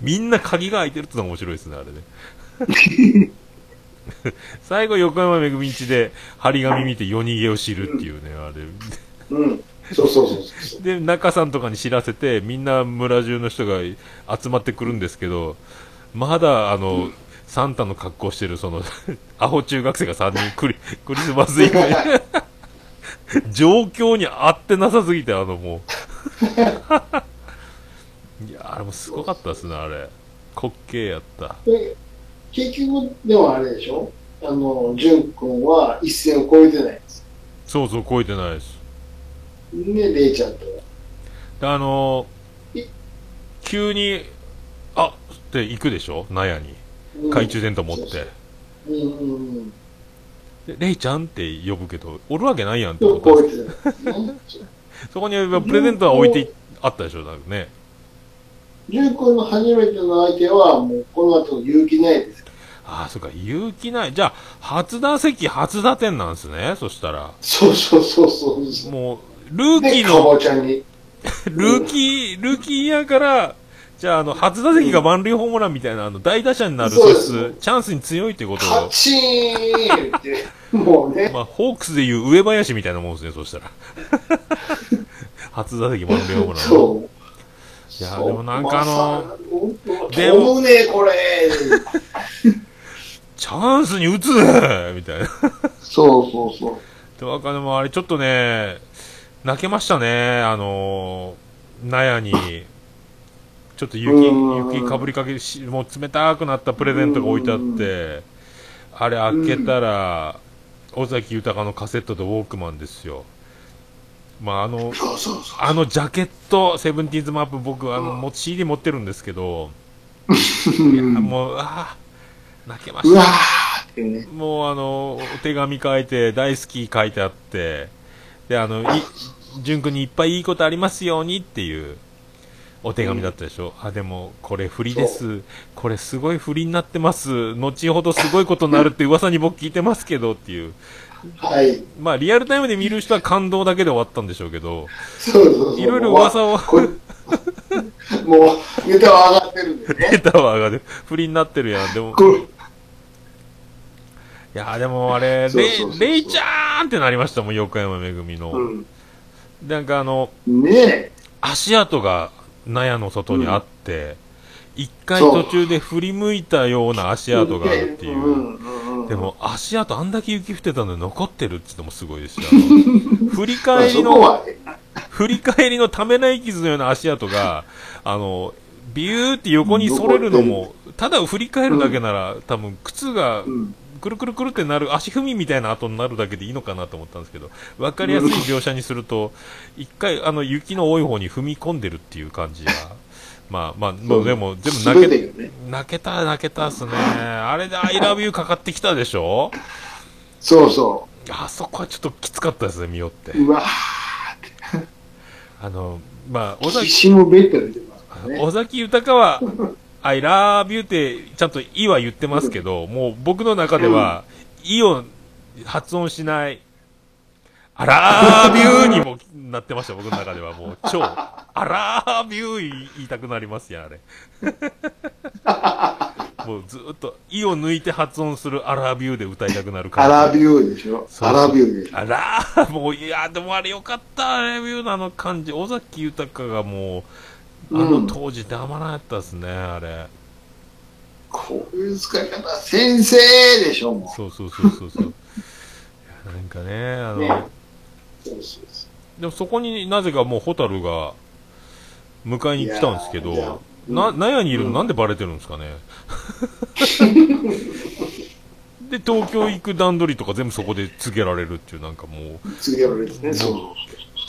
みんな鍵が開いてるってのが面白いですね、あれね。最後、横山めぐみんちで張り紙見て夜逃げを知るっていうね、あれ。うん。そうそうそうそう。で、中さんとかに知らせて、みんな村中の人が集まってくるんですけど、まだ、あの、サンタの格好してる、その、アホ中学生が3人クリ、クリスマスイブに 状況に合ってなさすぎて、あのもう。いや、あれもすごかったですね、あれ。滑稽やった。で、結局、でもあれでしょ？あの、淳君は一線を越えてない。そうそう、超えてないです。ね、レイちゃんと。であのい急に、あって行くでしょ？納屋に。うん懐中電灯持って。そうんうんうん。でレイちゃんって呼ぶけど、おるわけないやんってで思ったんです。そこにプレゼントは置いていあったでしょ、だからね。淳君の初めての相手は、もうこの後勇気ないです。ああ、そっか、勇気ない。じゃあ、初打席、初打点なんですね。そしたら。そうそうそうそうそう。もう、ルーキーの。ルーキー、ルーキーやから、じゃあ、あの、初打席が満塁ホームランみたいな、あの、大打者になる素質、チャンスに強いってことを、カチーンって、もうね。まあ、ホークスでいう上林みたいなもんですね、そしたら。初打席満塁ホームラン。そう。いやでもなんかあのでもね、これ。チャンスに打つねみたいな。そうそうそう。で、わかでもあれちょっとね、泣けましたね、あのー、納屋に、ちょっと雪、うん雪かぶりかけし、もう冷たくなったプレゼントが置いてあって、あれ開けたら、尾崎豊のカセットとウォークマンですよ。まあ、あの、あのジャケット、セブンティーズマップ、僕、あの、もう CD 持ってるんですけど、う。いや、もう、ああ、泣けました。もうあの、お手紙書いて、大好き書いてあって、で、あの、い、淳君にいっぱいいいことありますようにっていう、お手紙だったでしょ。あ、でも、これ振りです。これすごい振りになってます。後ほどすごいことになるって噂に僕聞いてますけどっていう。はい。まあ、リアルタイムで見る人は感動だけで終わったんでしょうけど。いろいろ噂を もう、ネタは上がってるんでデね。ータは上がる。振りになってるやん。でも、いやーでもあれ、レイ、レイちゃーんってなりましたもん、横山めぐみの。うん。なんかあの、ねえ。足跡が納屋の外にあって、一、回そう途中で振り向いたような足跡があるっていう。んうんうん、でも、足跡あんだけ雪降ってたのに残ってるってのもすごいですよ。あの振りまあ返りの、振り返りのためない傷のような足跡が、あの、ビューって横に反れるのも、ただ振り返るだけなら、多分靴がうん。くるくるくるってなる足踏みみたいな跡になるだけでいいのかなと思ったんですけど、わかりやすい描写にすると、一回、あの、雪の多い方に踏み込んでるっていう感じが、まあまあ、もうでも、全部泣け、ね。泣けた、泣けたっすね。あれで I love you かかってきたでしょ？そうそあそこはちょっときつかったですね、見よって。う。うわあの、まあ、尾ー崎。尾崎豊は、I love you って、ちゃんと「い」は言ってますけど、もう僕の中では、いを発音しない、あらービューにもなってました、僕の中では。もう、超、あらービュー言いたくなりますやん、あれ。もうずっと、いを抜いて発音するアラビューで歌いたくなる感じ。アラビューでしょ？アラビューでしょあらー、もう、いや、でもあれよかった、アラビューのあの感じ。尾崎豊がもう、あの当時たまらなかったですね、あれ。こういう使い方、先生でしょもそうそうそうそうそう。い やなんかね、あの、ねう。そうそうそでもそこになぜかもうホタルが迎えに来たんですけど、な、納屋にいるのなんでバレてるんですかね？で、東京行く段取りとか全部そこで告げられるっていうなんかもう、う。次やられですね。そうそう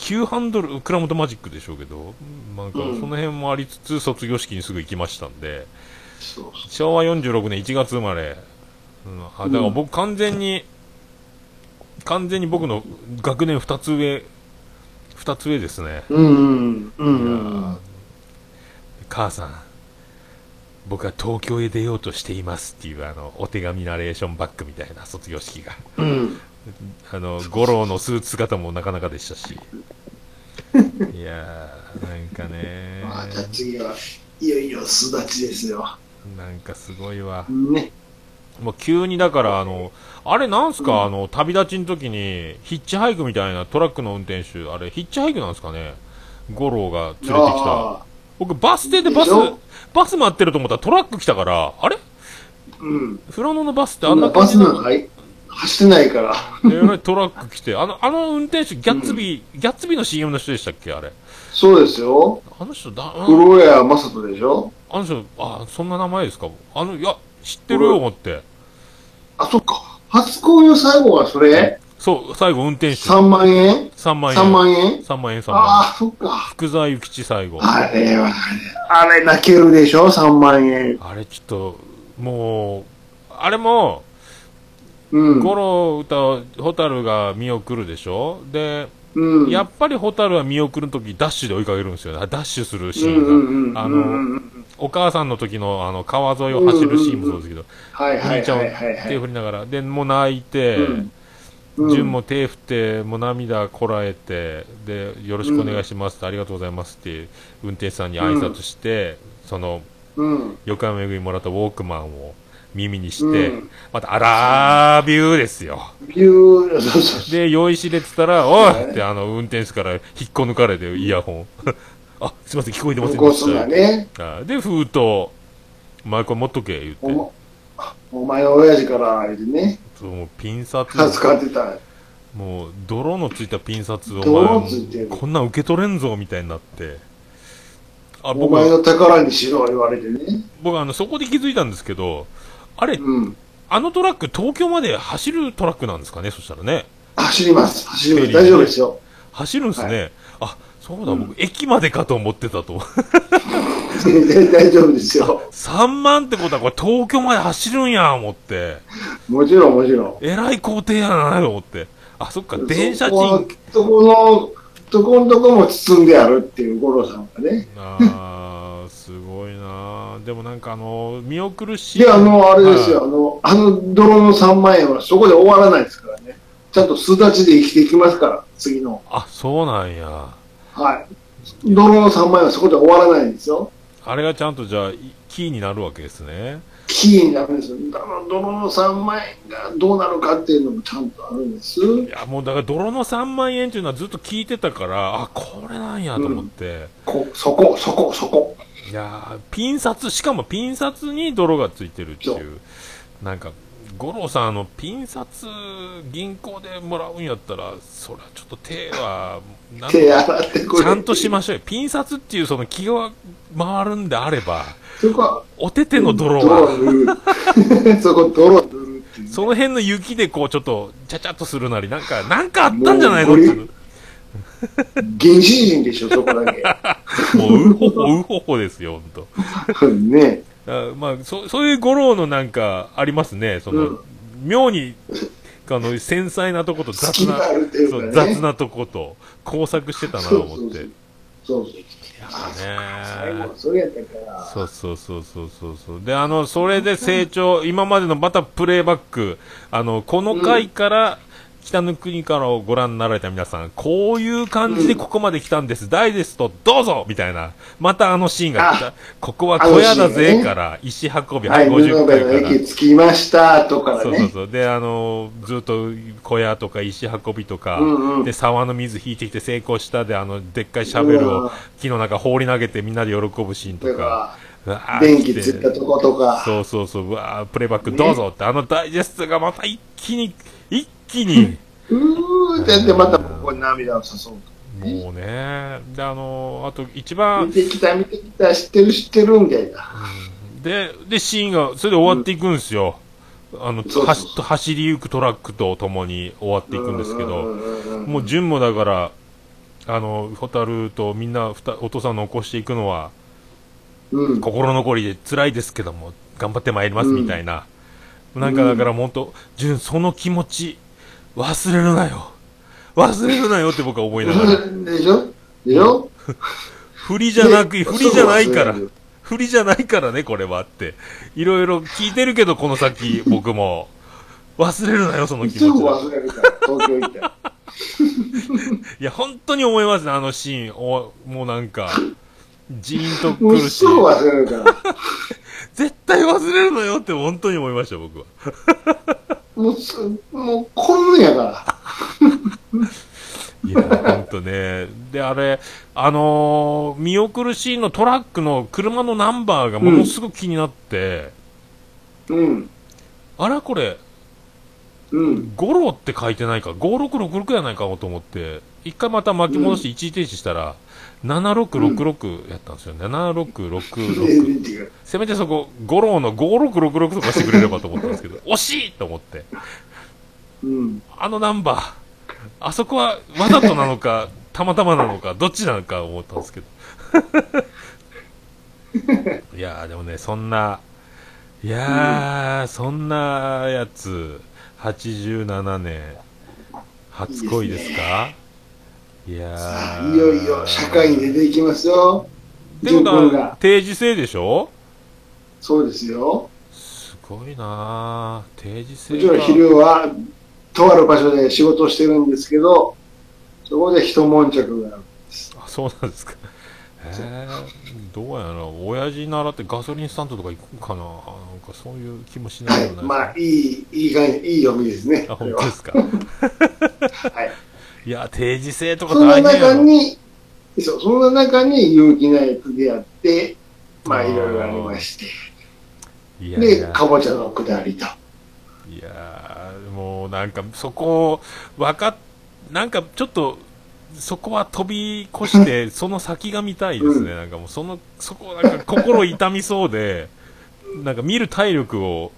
急ハンドル、倉本マジックでしょうけど、なんかうんその辺もありつつ卒業式にすぐ行きましたんで、そう。そう昭和46年1月生まれ、うん、あだから僕完全に、完全に僕の学年2つ上、2つ上ですね。うんうん。母さん、僕は東京へ出ようとしていますっていうあの、お手紙ナレーションバックみたいな卒業式が。うん。うん。あの、五郎のスーツ姿もなかなかでしたし。いやー、なんかねまあ、じゃあ次はいよいよ巣立ちですよ。なんかすごいわ。ね。もう急にだから、あの、あれなんすか、あの、旅立ちの時に、ヒッチハイクみたいなトラックの運転手、あれ、ヒッチハイクなんですかね？五郎が連れてきた。あ僕、バス停でバスバス待ってると思ったらトラック来たから、あれ？ーうん。フラノのバスってあそんな感じなの？なんか入走ってないから。えらいトラック来て、あの、あの運転手、ギャッツビー、ギャッツビーの CM の人でしたっけあれ？そうですよ。あの人、だ、あ古谷正人でしょ？あの人、あ、そんな名前ですか？あの、いや、知ってるよ、思って。あ、そっか。初恋の最後はそれ？そう、最後運転手。?3 万円？3万円。?3 万円？3万円、3万円。ああ、そっか。福沢諭吉最後。あれは、あれ泣けるでしょ ?3 万円。あれちょっと、もう、あれも、うん。ゴロ歌う、ホタルが見送るでしょ？で、うん。やっぱりホタルは見送るときダッシュで追いかけるんですよね。ダッシュするシうんーうんうん。ンが。あうんうんうの、んお母さんの時のあの川沿いを走るシーンもそうですけど、はいお兄ちゃんをはいはいはいはい。手振りながら、で、もう泣いて、うん純も手振って、もう涙こらえて、で、よろしくお願いしますって、ありがとうございますって、運転手さんに挨拶して、その、うん。横山めぐみもらったウォークマンを耳にして、うんまた、あらービューですよ。ビュー、そうそうで、酔いしれてたら、おいってあの、運転手から引っこ抜かれて、イヤホン。あ、すいません、聞こえてません。でした。ね。あで、封筒、お前これ持っとけ、言って。お前の親父から、あれでね、そうもうピン札、使ってた。もう、泥のついたピン札を、泥ついてるこんなん受け取れんぞ、みたいになって。あ、お僕は、前の宝にしろ、言われてね。僕はあの、そこで気づいたんですけど、あれ、うん。あのトラック、東京まで走るトラックなんですかね、そしたらね。走ります。走ります。大丈夫ですよ。走るんですね。はあ、そうだ、僕、駅までかと思ってたと。大丈夫ですよ。3万ってことは、これ東京まで走るんや、思って。もちろん、もちろん。えらい工程やな、と思って。あ、そっか、電車そこの賃。とこの、とこのとこも包んであるっていう五郎さんがね。あー、すごいなでもなんかあの、見送るし。いや、あの、あれですよ、はいあの、あの泥の3万円はそこで終わらないですからね。ちゃんと巣立ちで生きていきますから、次の。あ、そうなんや。はい。泥の3万円はそこで終わらないんですよ。あれがちゃんとじゃあ、いキーになるわけですね。キーになるんですよ。だから泥の3万円がどうなるかっていうのもちゃんとあるんです。いや、もうだから、泥の3万円っていうのはずっと聞いてたから、あ、これなんやと思って。こそこ、そこ、そこ。いやーピン札、しかもピン札に泥がついてるっていそうう。なんか、五郎さん、あの、ピン札、銀行でもらうんやったら、それはちょっと手は、なん手洗ってくれ。ちゃんとしましょうよ。ピン札っていうその気が回るんであれば、そこは、お手手の泥泥は。そこ、泥塗るっていう。その辺の雪でこうちょっと、ちゃちゃっとするなり、なんか、なんかあったんじゃないのっていう。原始人でしょ、そこだけ。もう、うほほ、うほほですよ、ほんと。ね。あまあ、そそういう五郎のなんかありますね。その、うん妙に、あの、繊細なとこと雑な、隙があるっていうそう。雑なとこと、工作してたなと思って。いそうそう。それやったから。そうそうそうそうそうそう。で、あの、それで成長、今までのまたプレイバック、あの、この回から、北の国からをご覧になられた皆さん、こういう感じでここまで来たんです。ダイジェストどうぞみたいな。またあのシーンが来た。ここは小屋だぜから、石運び、は、はいい、布50部回から。の駅着きました、とからね。そうそうそう。で、あのずっと小屋とか石運びとか、うんうんで、沢の水引いてきて成功したで、あの、でっかいシャベルをうん木の中放り投げてみんなで喜ぶシーンとか。電気ついたとことか。そうそうそう、うわープレイバックどうぞって、あのダイジェストがまた一気に、一気に、うーってやって、またここに涙を誘うもうね、で、あのあと一と。番見、てきた、見てきた、知ってる、知ってる、みたいな。で、で、シーンが、それで終わっていくんですよ。あの、走走りゆくトラックと共に終わっていくんですけど、うんうんうんうんもう順もだから、あの、ホタルとみんなお父さんの起こしていくのは、うん。心残りで辛いですけども、頑張ってまいりますみたいな。なんかだから本当、順、その気持ち、忘れるなよ。忘れるなよって僕は思いながら。でしょ？でしょ？振りじゃなく、で振りじゃないから。振りじゃないからね、これはって。いろいろ聞いてるけど、この先、僕も。忘れるなよ、その気すぐ持ちは。忘れるから、東京行っ。いや、本当に思いますね、あのシーン。おもうなんか、ジーンともうくるしす、ぐ忘れるから。絶対忘れるのよって本当に思いました、僕は。もうす、もう、こんやから。いや、本当ね。で、あれ、あのー見送るシーンのトラックの車のナンバーがものすごく気になって、うん。あら、これ、うん。ゴロって書いてないか、5666やないかと思って、一回また巻き戻して一時停止したら、7666やったんですよ。7666。せめてそこ、ゴロの5666とかしてくれればと思ったんですけど、惜しいと思って。うん。あのナンバー、あそこはわざとなのか、たまたまなのか、どっちなのか思ったんですけど。いやー、でもね、そんな、いやー、そんなやつ、87年、初恋ですか？いやさあ、ー。いよいよ社会に出ていきますよ。ってことは定時制でしょ？そうですよ。すごいなー定時制もちろん昼は、とある場所で仕事をしてるんですけど、そこで一悶着がある。あそうなんですか。へえどうやら、親父習ってガソリンスタンドとか行くかななんかそういう気もしなはい。いよね。まあ、いい、いい感じ、いい読みですね。あ、本当ですか。はい。いや、定時制とかその大変やろ。中に、そう、その中に有機ナイトであって、まあ、いろいろありまして。で、いやいや、かぼちゃのくだりと。いやーもうなんかそこ、わかっ、なんかちょっと、そこは飛び越して、その先が見たいですね。うなんかもうその、そこなんか心痛みそうで、なんか見る体力を、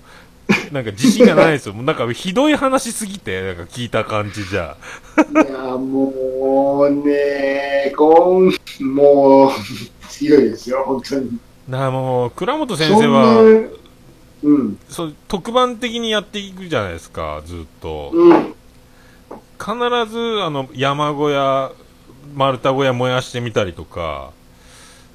なんか自信がないですよ。もうなんかひどい話すぎて、なんか聞いた感じじゃ。いや、もうね、こん、もう、強いですよ、本当に。なあもう、倉本先生は、うん、そう、特番的にやっていくじゃないですか、ずっと。うん、必ず、あの、山小屋、丸太小屋燃やしてみたりとか、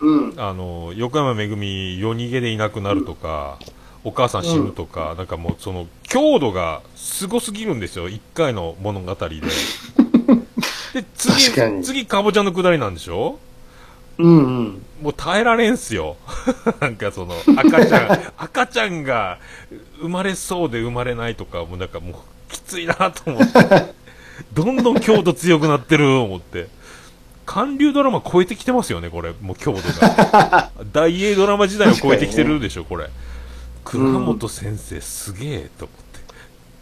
うん、あの、横山めぐみ夜逃げでいなくなるとか、お母さん死ぬとか、なんかもうその、強度がすごすぎるんですよ、一回の物語で。で、次次、かぼちゃのくだりなんでしょ？うん、うん。もう耐えられんすよ。なんかその、赤ちゃん、赤ちゃんが生まれそうで生まれないとか、もうなんかもう、きついなと思って。どんどん強度強くなってる、思って。韓流ドラマ超えてきてますよね、これ。もう強度が。大英ドラマ時代を超えてきてるでしょ、これ。倉本先生、すげえ、と思って。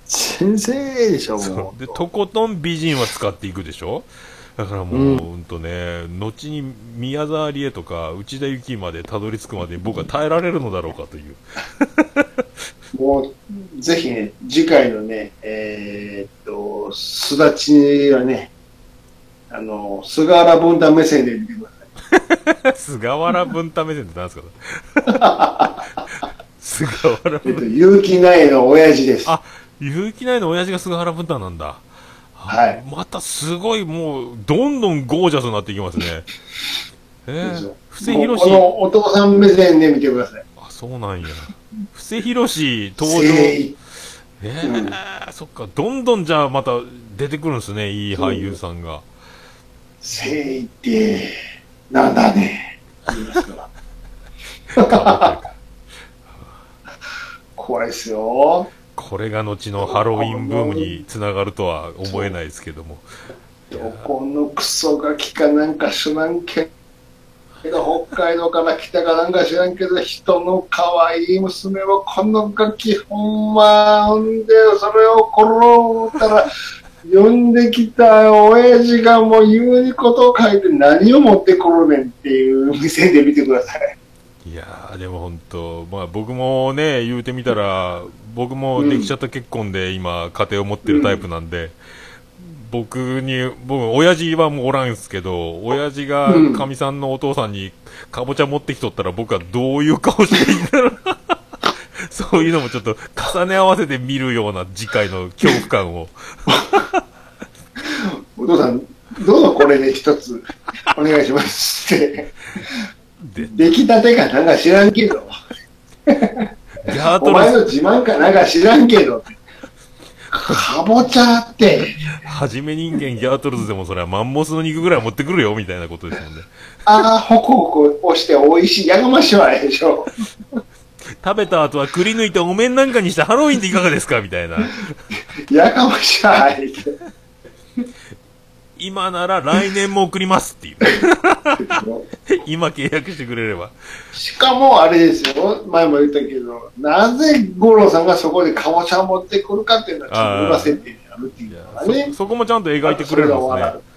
先生でしょ、そもうで、とことん美人は使っていくでしょ？だからもう、うんほんとね、後に宮沢りえとか内田有紀までたどり着くまで僕は耐えられるのだろうかという。う。もう、ぜひね、次回のね、えーっと、すだちはね、あの、菅原文太目線で見てください。菅原文太目線って何ですか？菅原えっと、文結城内の親父です。あ、結城内の親父が菅原文太なんだ。はいまたすごいもう、どんどんゴージャスになっていきますね。えー布施宏このお父さん目線で見てください。あ、そうなんや。布施宏登場。誠意えーそっか、どんどんじゃあまた出てくるんですね、いい俳優さんが。誠意って、なんだね。言いますから。怖いですよ。これが後のハロウィンブームにつながるとは思えないですけども。どこのクソガキかなんか知らんけど、北海道から来たかなんか知らんけど、人の可愛い娘をこのガキほんま、ほんで、それを殺ったら、呼んできた親父がもう言うにことを書いて何を持ってくるねんっていう店で見てください。いやー、でも本当、まあ僕もね、言うてみたら、僕もできちゃった結婚で今、家庭を持ってるタイプなんで、僕に、僕、親父はもうおらんすけど、親父がうんかみさんのお父さんにかぼちゃ持ってきとったら僕はどういう顔していいんだろうな。そういうのもちょっと重ね合わせて見るような次回の恐怖感を。お父さん、どうぞこれで一つお願いしますって。で、出来たてかなんか知らんけど。ギャーおトル前の自慢かなんか知らんけど。かぼちゃって。はじめ人間ギャートルズでもそれはマンモスの肉ぐらい持ってくるよみたいなことですもんね。ああ、ホクホク押して美味しい。やがましいわでしょ。食べた後はくり抜いてお面なんかにしてハロウィンっていかがですか？みたいな。やがましいわって。今なら来年も送りますっていう。今契約してくれれば。しかもあれですよ、前も言ったけど、なぜ五郎さんがそこでかぼちゃを持ってくるかっていうのは、ちょっと裏設定にあるっていうね。そそこもちゃんと描いてくれるんですね。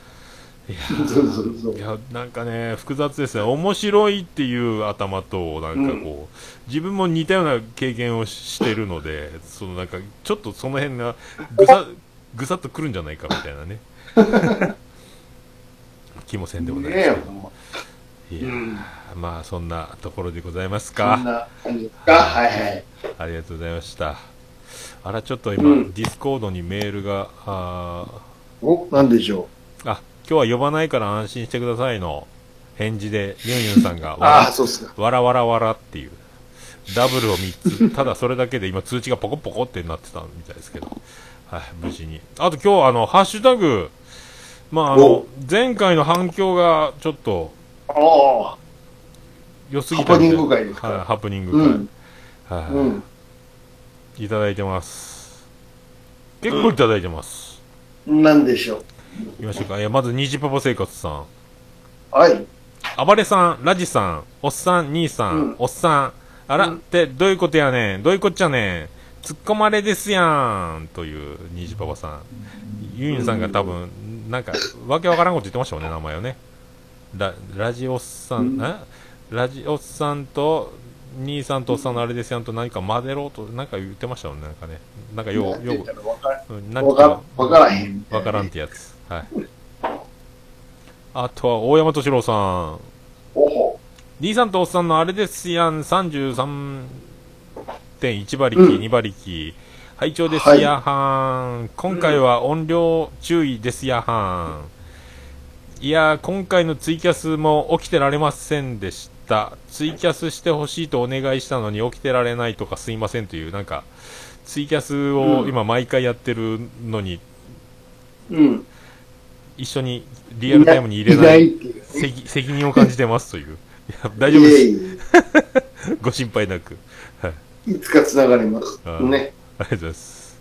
い やそうそうそういやなんかね複雑ですね面白いっていう頭となんかこう、自分も似たような経験をしてるのでそのなんかちょっとその辺がぐさぐさっとくるんじゃないかみたいなね 気もせんでもないですけど、ねいや、うんまあそんなところでございますそんかな感じですか？はいはい。ありがとうございましたあらちょっと今、うんディスコードにメールがあお、なんでしょあ今日は呼ばないから安心してくださいの返事でユンユンさんがう。ああ、そうっすか。わらわらわらっていう、ダブルを3つ、ただそれだけで今通知がポコポコってなってたみたいですけど、はい、無事に。あと今日あの、ハッシュタグ、まああのお、前回の反響がちょっと。良すぎたハプニング会ですかはい、ハプニング会、うん。はい、うん。いただいてます。結構いただいてます。なんでしょう。いきましょうか。いや、まず、虹パパ生活さん。はい。暴れさん、ラジさん、おっさん、兄さん、うんおっさん、あら、うんってどういうことやねん、どういうこっちゃねん、突っ込まれですやん、という、虹パパさん。ユンさんが多分、なんか、わけわからんこと言ってましたもんね、名前をね。ラ、ラジおっさん、うんえ？ラジおっさんと、兄さんとおっさんのあれですやんと何か混ぜろうと、なんか言ってましたもんね、なんかね。なんかよう、よう、うんなんかわからへん。わからんってやつ。はい。あとは、大山敏郎さん。おほ。D さんとおっさんのあれですやん、33.1馬力、うん2馬力。拝聴ですやはん。今回は音量注意ですやはん。い。やー、今回のツイキャスも起きてられませんでした。ツイキャスしてほしい。とお願い。したのに起きてられない。とかすい。ませんとい。う、なんか、ツイキャスを今毎回やってるのに、うん。一緒にリアルタイムに入れない。責責任を感じてますとい。う。い。や大丈夫です。い。えい。ご心配なく。はい。えい。つか繋がりますね。ありがとうございます。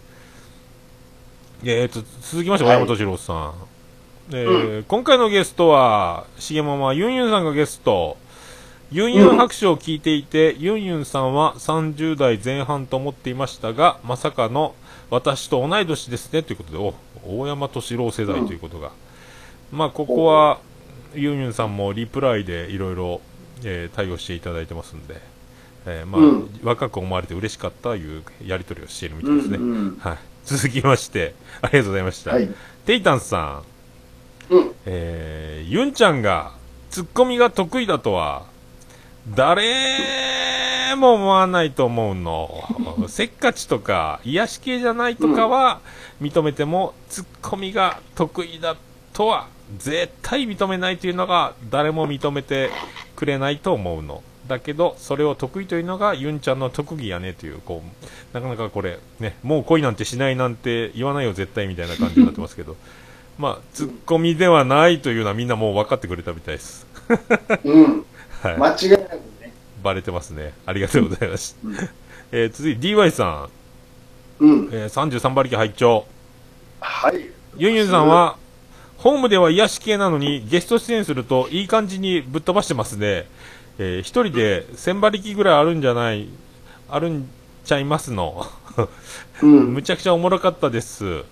えー、と、続きまして、は山敏郎さん。えー今回のゲストは、しげままユンユンさんがゲスト。ユンユン白書を聞いていて、ユンユンさんは30代前半と思っていましたが、まさかの私と同い年ですね、ということで、お、大山敏郎世代ということが。まあ、ここは、ユンユンさんもリプライでいろいろ、えー対応していただいてますんで、えーまあ、うん若く思われて嬉しかったというやり取りをしているみたういですね。んうん。はい。続きまして、ありがとうございました。はい。テイタンさん、うん。えー、ユンちゃんがツッコミが得意だとは、誰も思わないと思うの。せっかちとか、癒し系じゃないとかは認めても、ツッコミが得意だとは、絶対認めないというのが、誰も認めてくれないと思うの。だけど、それを得意というのが、ユンちゃんの特技やねという、こう、なかなかこれ、ね、もう恋なんてしないなんて言わないよ絶対みたいな感じになってますけど、まあ、ツッコミではないというのはみんなもう分かってくれたみたいです。うん。はい。間違いなくね。バレてますね。ありがとうございます。うん えー続いて DY さうんん、。えー33馬力拝聴はい。ユンユンさんは、ホームでは癒し系なのに、ゲスト出演すると、いい感じにぶっ飛ばしてますね。えー一人で1000馬力ぐらいあるんじゃない、あるんちゃいますの。うん。むちゃくちゃおもろかったです。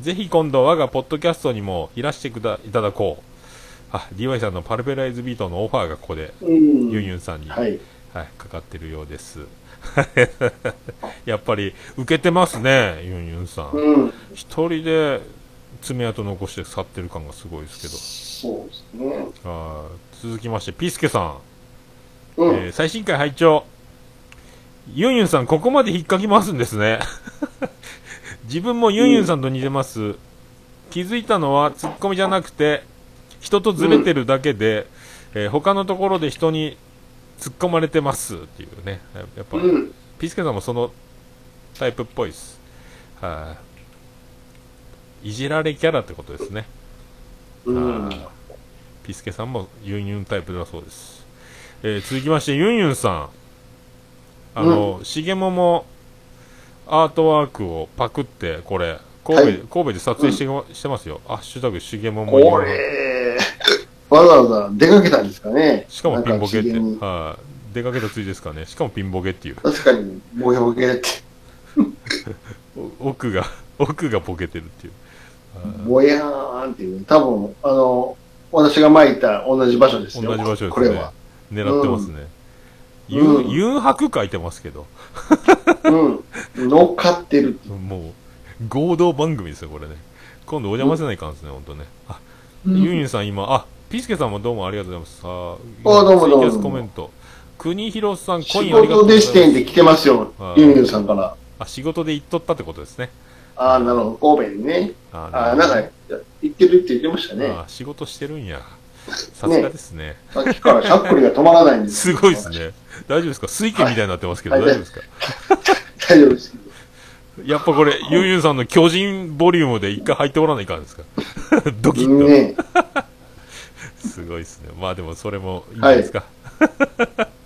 ぜひ今度我がポッドキャストにもいらしてくだいただこう。あ、DY さんのパルペライズビートのオファーがここで、うん。ユンユンさんに、はい。はい、かかってるようです。やっぱり、受けてますね、ユンユンさん。うん。一人で爪痕残して去ってる感がすごいですけど。そうですね。あー続きまして、ピースケさん。うん。えー最新回拝聴ユンユンさん、ここまで引っかき回すんですね。自分もユンユンさんと似てます。気づいたのはツッコミじゃなくて、人とずれてるだけで、えー他のところで人に突っ込まれてますっていうね。ややっぱ、うん。ピースケさんもそのタイプっぽいです。はい、いじられキャラってことですね。うん。あーピスケさんもユンユンタイプだそうです。えー続きまして、ユンユンさん。あの、しげももアートワークをパクって、これ、神戸で、はい神戸で撮影して,、してますよ。ハッシュタグ、しげももこれ、わざわざ出かけたんですかね。しかもピンボケって、はい、出かけたついですかね。しかもピンボケっていう。確かに、ボケボケって、お 奥が、奥がボケてるっていう。ぼやーんっていう、多分、あの、私が巻いた同じ場所ですよ。同じ場所ですね。これは。狙ってますね。うんユン、うんユンハク書いてますけど、うん。乗っかってる。もう、合同番組ですよ、これね。今度お邪魔せないかんですね、ほんとね。あ、うんユンユンさん今、あ、ピスケさんもどうもありがとうございます。さあ、あどうもどうもコメント。国広さん、コイ仕ンありがとう事でございます。視点で来てますよは。いユンユンさんから。あ、仕事で行っとったってことですね。ああ、なるほど。神戸にね。あああ、なんか、行ってるって言ってましたね。あ仕事してるんや。さすがですね。さっきからしゃっくりが止まらないんですすごいです。ね。大丈夫ですか？水拳みたいになってますけど、はい大丈夫ですか？大丈夫です。やっぱこれ、ユンユンさんの巨人ボリュームで一回入っておらないかんですか？ドキッと。ねすごいですね。まあでもそれもいいんじゃないですか。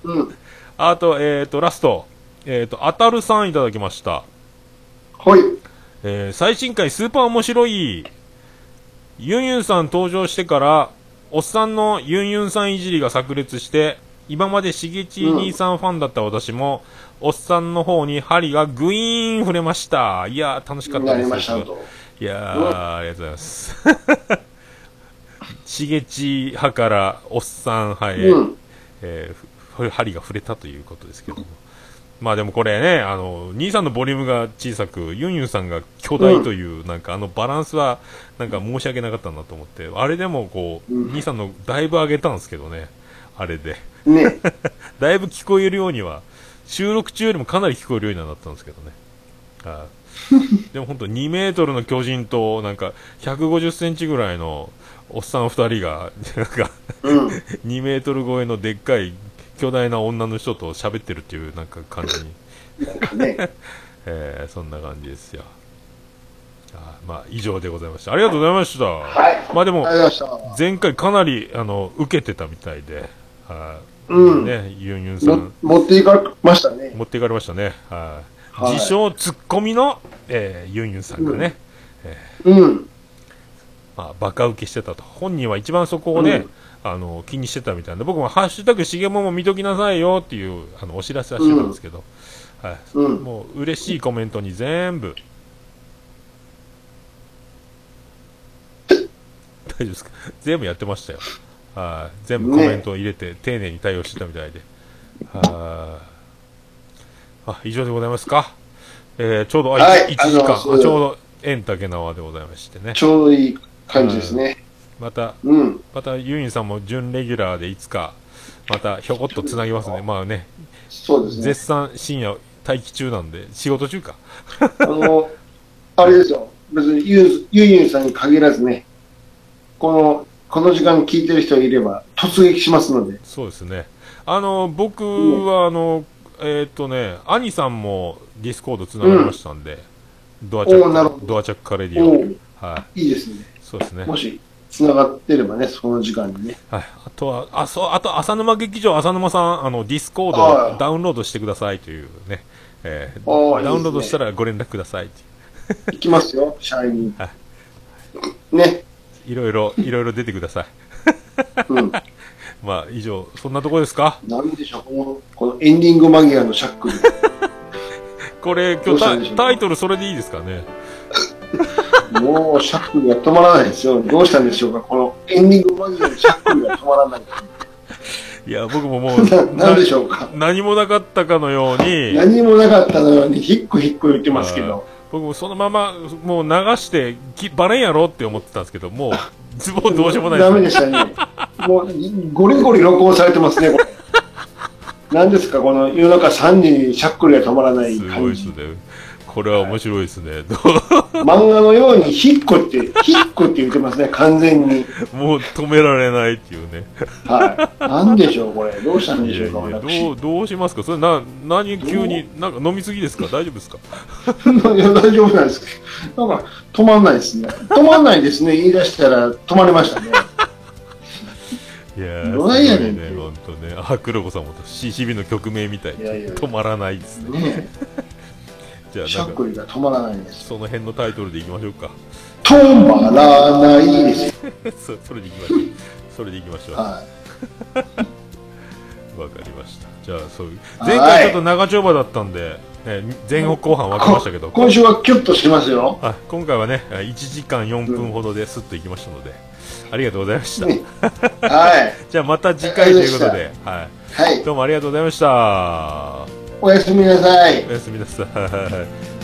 うん。あと、えっ、と、ラスト。えっ、と、あたるさんいただきました。ほい。えー最新回スーパー面白い。ユンユンさん登場してから、おっさんのユンユンさんいじりが炸裂して、今までしげち兄さんファンだった私も、おっさんの方に針がグイーン触れました。いやー、楽しかったなです。いやー、ありがとうございます。しげち派からおっさん派へ、うん。えーふ針が触れたということですけども。まあでもこれね、あの、兄さんのボリュームが小さく、ユンユンさんが巨大という、なんかあのバランスは、なんか申し訳なかったなと思って、あれでもこう、うん兄さんのだいぶ上げたんですけどね、あれで。ね。だいぶ聞こえるようには、収録中よりもかなり聞こえるようにはなったんですけどね。はい でも本当2メートルの巨人と、なんか150センチぐらいのおっさん2人が、なんかうん。2メートル超えのでっかい巨大な女の人と喋ってるっていうなんか感じに、なんかね。えーそんな感じですよ。あーまあ以上でございました。ありがとうございました。はい。まあでも前回かなりあの受けてたみたいで、はいうんね、ユンユンさた。んも持っていかれましたね。持っていかれましたね。はい。はい自称ツッコミの、えーユンユンさんがね、うん。まあ、バカ受けしてたと。本人は一番そこをね、あの、気にしてたみたいで、僕もハッシュタグしげもも見ときなさいよっていう、あの、お知らせはしてたんですけど、はい。うん。もう、嬉しいコメントに全部、大丈夫ですか？全部やってましたよ。はい。全部コメントを入れて、丁寧に対応してたみたいで。はい。あ、以上でございますか？えーちょうど、あ、はい1時間、あちょうど、円竹縄でございましてね。ちょうどいい感じですね。また、うん。またユンユンさんも準レギュラーでいつか、またひょこっとつなぎますね。まあね、そうですね絶。賛深夜待機中なんで、仕事中か。あの、あれですよ。別にユンユンユンさんに限らずね、この、この時間聞いてる人いれば突撃しますので。そうですね。あの、僕は、あの、えーっ、とね、兄さんもディスコードつながりましたんで、ドアチャック、ドアチャックカレディおオ。お、はいいですね。そうですね。もし、繋がってればね、その時間にね。はい。あとは、あ、そう、あと、浅沼劇場、浅沼さん、あの、ディスコードダウンロードしてくださいというね、えーダウンロードしたらご連絡くださいいう行きますよ、社員はね。いろいろ、いろいろ出てください。うん。まあ、以上、そんなとこですか？なんでしょう、この、このエンディング間際のシャックル。これ、今日タイトルそれでいいですかね？もうシャックルが止まらないですよ。どうしたんでしょうか、このエンディング間際のシャックルが止まらない。いや、僕ももう、なでしょうか。何もなかったかのように、何もなかったのように、ヒックヒック言ってますけど。僕もそのまま、もう流して、きバレんやろって思ってたんですけど、もう、ズボンどうしようもないダメでしたね。もう、ゴリゴリ録音されてますね、これ。何ですか、この夜中3時にシャックルが止まらないすごい感じ。ですね。これは面白いですね。ど漫画のようにヒックって、ヒックって言ってますね、完全に。うもう止められないっていうね。はい。なんでしょう、これ。どうしたんでいやいしょうか、や、私。どう、どうしますか？それな、何急に、なんか飲みすぎですか？大丈夫ですか？いや、大丈夫なんですけど。なんか、止まんないですね。止まんないですね、言い出したら止まりましたね。いやー、すどごないやねんいね、ほんとね。あ、黒子さんも CCB の曲名みたいいやいや止まらないですね。ねじゃあしゃっくりが止まらないです。その辺のタイトルでいきましょうか止まらないですよ。そそれでいきましょうそれでいきましょうわかはい。りましたじゃあそういう前回ちょっと長丁場だったんで、ね、前後後半分けましたけど今週はキュッとしますよ。あ今回はね1時間4分ほどですっといきましたので、ありがとうございました、ね はい。じゃあまた次回ということで、はい、はい。どうもありがとうございましたおやすみなさい。おやすみなさい